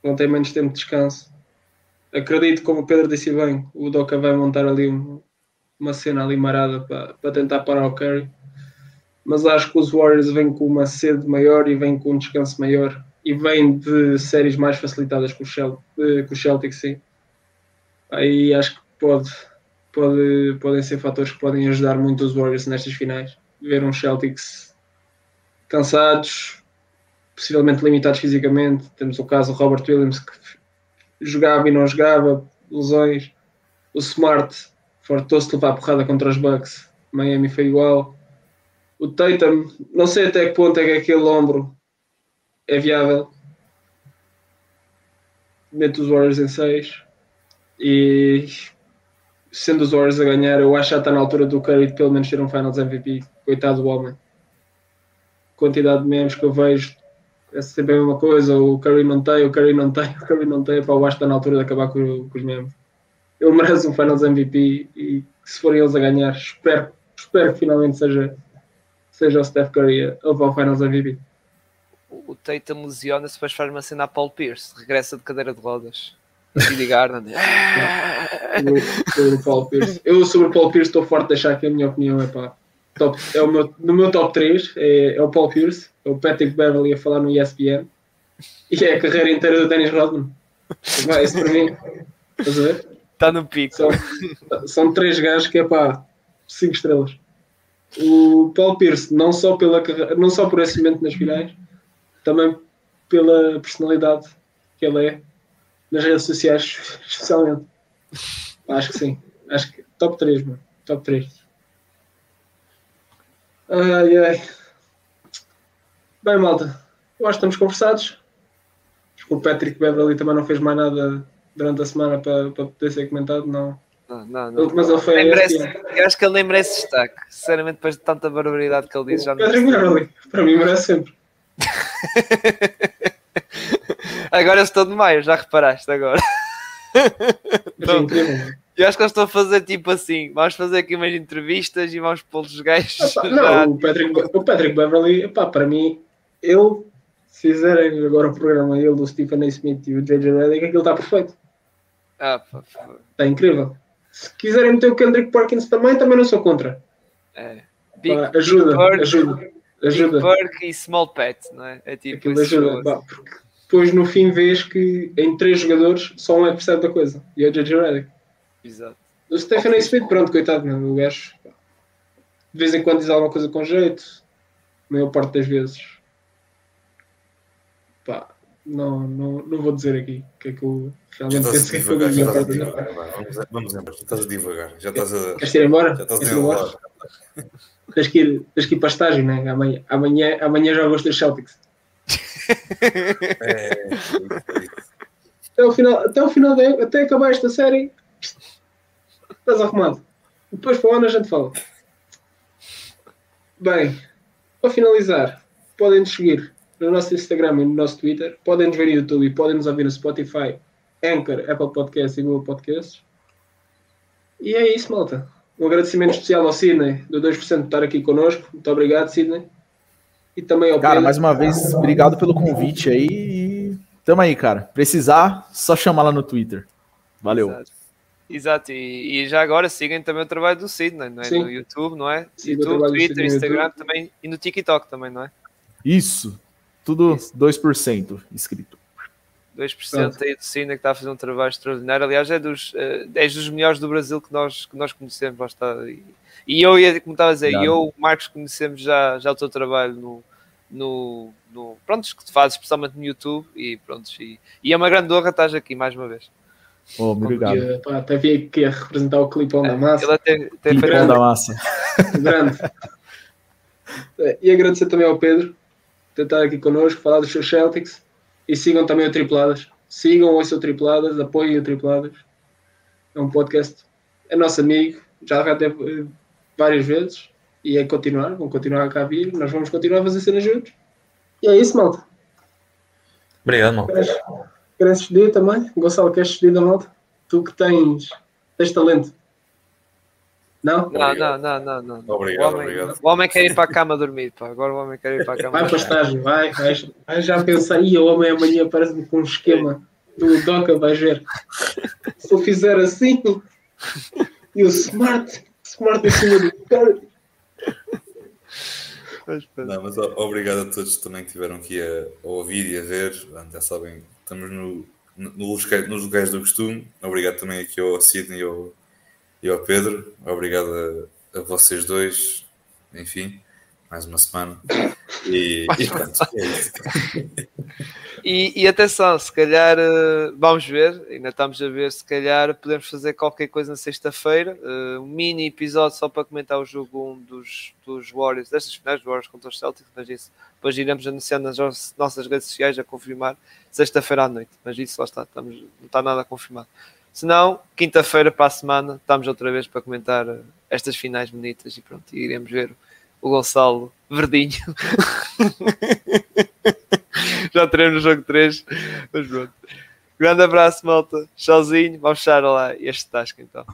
vão ter menos tempo de descanso. Acredito, como o Pedro disse bem, o Doca vai montar ali um, uma cena ali marada para, para tentar parar o Curry. Mas acho que os Warriors vêm com uma sede maior e vêm com um descanso maior e vem de séries mais facilitadas com o, com o Celtic, sim. Aí acho que pode, pode, podem ser fatores que podem ajudar muito os Warriors nestas finais. Ver uns Celtics cansados, possivelmente limitados fisicamente. Temos o caso do Robert Williams que jogava e não jogava, lesões. O Smart fartou-se de levar porrada contra os Bucks. Miami foi igual. O Tatum, não sei até que ponto é que aquele ombro é viável. meto os Warriors em 6 e sendo os Warriors a ganhar, eu acho que já está na altura do Curry de pelo menos ser um Finals MVP. Coitado do homem. Quantidade de memes que eu vejo é sempre a mesma coisa. O Curry não tem, o Curry não tem, [laughs] o Curry não tem. Pá, eu acho que está na altura de acabar com, com os memes. Ele merece um Finals MVP e se forem eles a ganhar, espero, espero que finalmente seja, seja o Steph Curry a levar o Finals MVP. O Tatum lesiona-se, depois faz uma cena a Paul Pierce, regressa de cadeira de rodas. Didi Garland. sobre o Paul Pierce. Eu sobre o Paul Pierce estou forte de achar que a minha opinião é pá. Top, é o meu, no meu top 3 é, é, o Paul Pierce, é o Patrick Beverly a falar no ESPN e é a carreira inteira do Dennis Rodman. Vai, isso para mim. Estás a ver? Está no pico. São, são três gajos que é pá, 5 estrelas. O Paul Pierce, não só, pela, não só por esse momento nas finais, também pela personalidade que ele é nas redes sociais, especialmente. Acho que sim. Acho que top 3, mano. Top 3. Ai, ai. Bem, malta. Eu acho que estamos conversados. Acho que o Patrick Beverly também não fez mais nada durante a semana para, para poder ser comentado, não. Não, não, não. Mas ele foi merece, eu acho que ele nem merece destaque. Sinceramente, depois de tanta barbaridade que ele disse, já Patrick Beverly, para mim, merece sempre. [laughs] agora eu estou de maio, já reparaste agora. [laughs] Então, eu acho que eles estão a fazer tipo assim: vamos fazer aqui umas entrevistas e vamos pôr os gajos. [laughs] não, o Patrick, o Patrick Beverly, epá, para mim, ele, se fizerem agora o programa, ele, o Stephen A. Smith e o J.J. Redick, aquilo está perfeito. Ah, Está incrível. Se quiserem meter o Kendrick Perkins também, também não sou contra. É. Big, pá, ajuda, Big ajuda. Ajuda. Big e Small Pet, não é? É tipo Aquilo ajuda. Pá, porque depois no fim vês que em três jogadores só um é que percebe da coisa. E é o J.J. Redick. Exato. O Stephen A. Smith, pronto, coitado, meu, o gajo de vez em quando diz alguma coisa com jeito, a maior parte das vezes. Pá, não, não, não vou dizer aqui o que é que eu realmente penso que é que eu Vamos, vamos embora, já estás a divagar, já estás a. Queres ir embora? Já estás a enrolar. Tens que, ir, tens que ir para a estágio, né? Amanhã, amanhã, amanhã já gosto dos Celtics. É, até o final, até, o final de, até acabar esta série, estás arrumado. Depois para o ano a gente fala. Bem, para finalizar, podem nos seguir no nosso Instagram e no nosso Twitter, podem nos ver no YouTube e podem nos ouvir no Spotify, Anchor, Apple Podcasts e Google Podcasts. E é isso, malta. Um agradecimento especial ao Sidney, do 2% de estar aqui connosco. Muito obrigado, Sidney. E também ao Cara, mais uma vez, obrigado pelo convite aí. E tamo aí, cara. Precisar, só chamar lá no Twitter. Valeu. Exato. Exato, e, e, já agora sigam também o trabalho do Sidney, não é? Sim. No YouTube, não é? O YouTube, Twitter, Instagram YouTube. também e no TikTok também, não é? Isso. Tudo Isso. 2% inscrito. 2% aí do Sidney que está a fazer um trabalho extraordinário. Aliás, é dos, eh, é dos melhores do Brasil que nós, que nós conhecemos. Lá está. E, e eu, ia- como estava a dizer, Obrigado. eu, o Marcos, conhecemos já, já o teu trabalho no, no, no pronto, que tu fazes, especialmente no YouTube. E pronto, e, e é uma grande honra estás aqui mais uma vez. Oh, obrigado. E, pá, até vi aqui a representar o clipão da massa. Ele até, até Clipão foi- grande. da massa. [laughs] Grande. E agradecer também ao Pedro por estar aqui connosco, falar dos seus Celtics e sigam também o Tripladas. Sigam o seu Tripladas, apoiem o Tripladas. É um podcast, é nosso amigo, já eh, várias vezes e é continuar, vão continuar a cá vir, nós vamos continuar a fazer cenas juntos. E é isso, malta. Obrigado, mal. Queres, queres despedir também? Gonçalo, queres despedir da malta? Tu que tens, tens talento. Não? Não, não, não, não, não. Obrigado, o, homem, obrigado. o homem quer ir para a cama dormir, pá. Agora o homem quer ir para a cama Vai para dormir. estágio, vai, vai, vai já pensar, e o homem amanhã parece-me com um esquema do Doca, vais ver. Se eu fizer assim, e o Smart, Smart em cima do cara. Não, mas obrigado a todos que também estiveram aqui a, a ouvir e a ver. Já sabem, estamos no, no, nos locais do costume. Obrigado também aqui ao Sidney e ao, e ao Pedro. Obrigado a, a vocês dois. Enfim, mais uma semana. E, e pronto, é isso. E, e, atenção, se calhar uh, vamos ver, ainda estamos a ver, se calhar podemos fazer qualquer coisa na sexta-feira, uh, um mini episódio só para comentar o jogo 1 dos, dos Warriors, destas finais dos Warriors contra os Celtics, mas isso depois iremos anunciar nas nossas redes sociais a confirmar sexta-feira à noite, mas isso lá está, estamos, não está nada confirmado. Se não, quinta-feira para a semana estamos outra vez para comentar uh, estas finais bonitas e pronto, iremos ver o Gonçalo Verdinho. [laughs] Já teremos no jogo 3. Mas pronto. Grande abraço, malta. Tchauzinho. Vamos fechar lá este tasco então.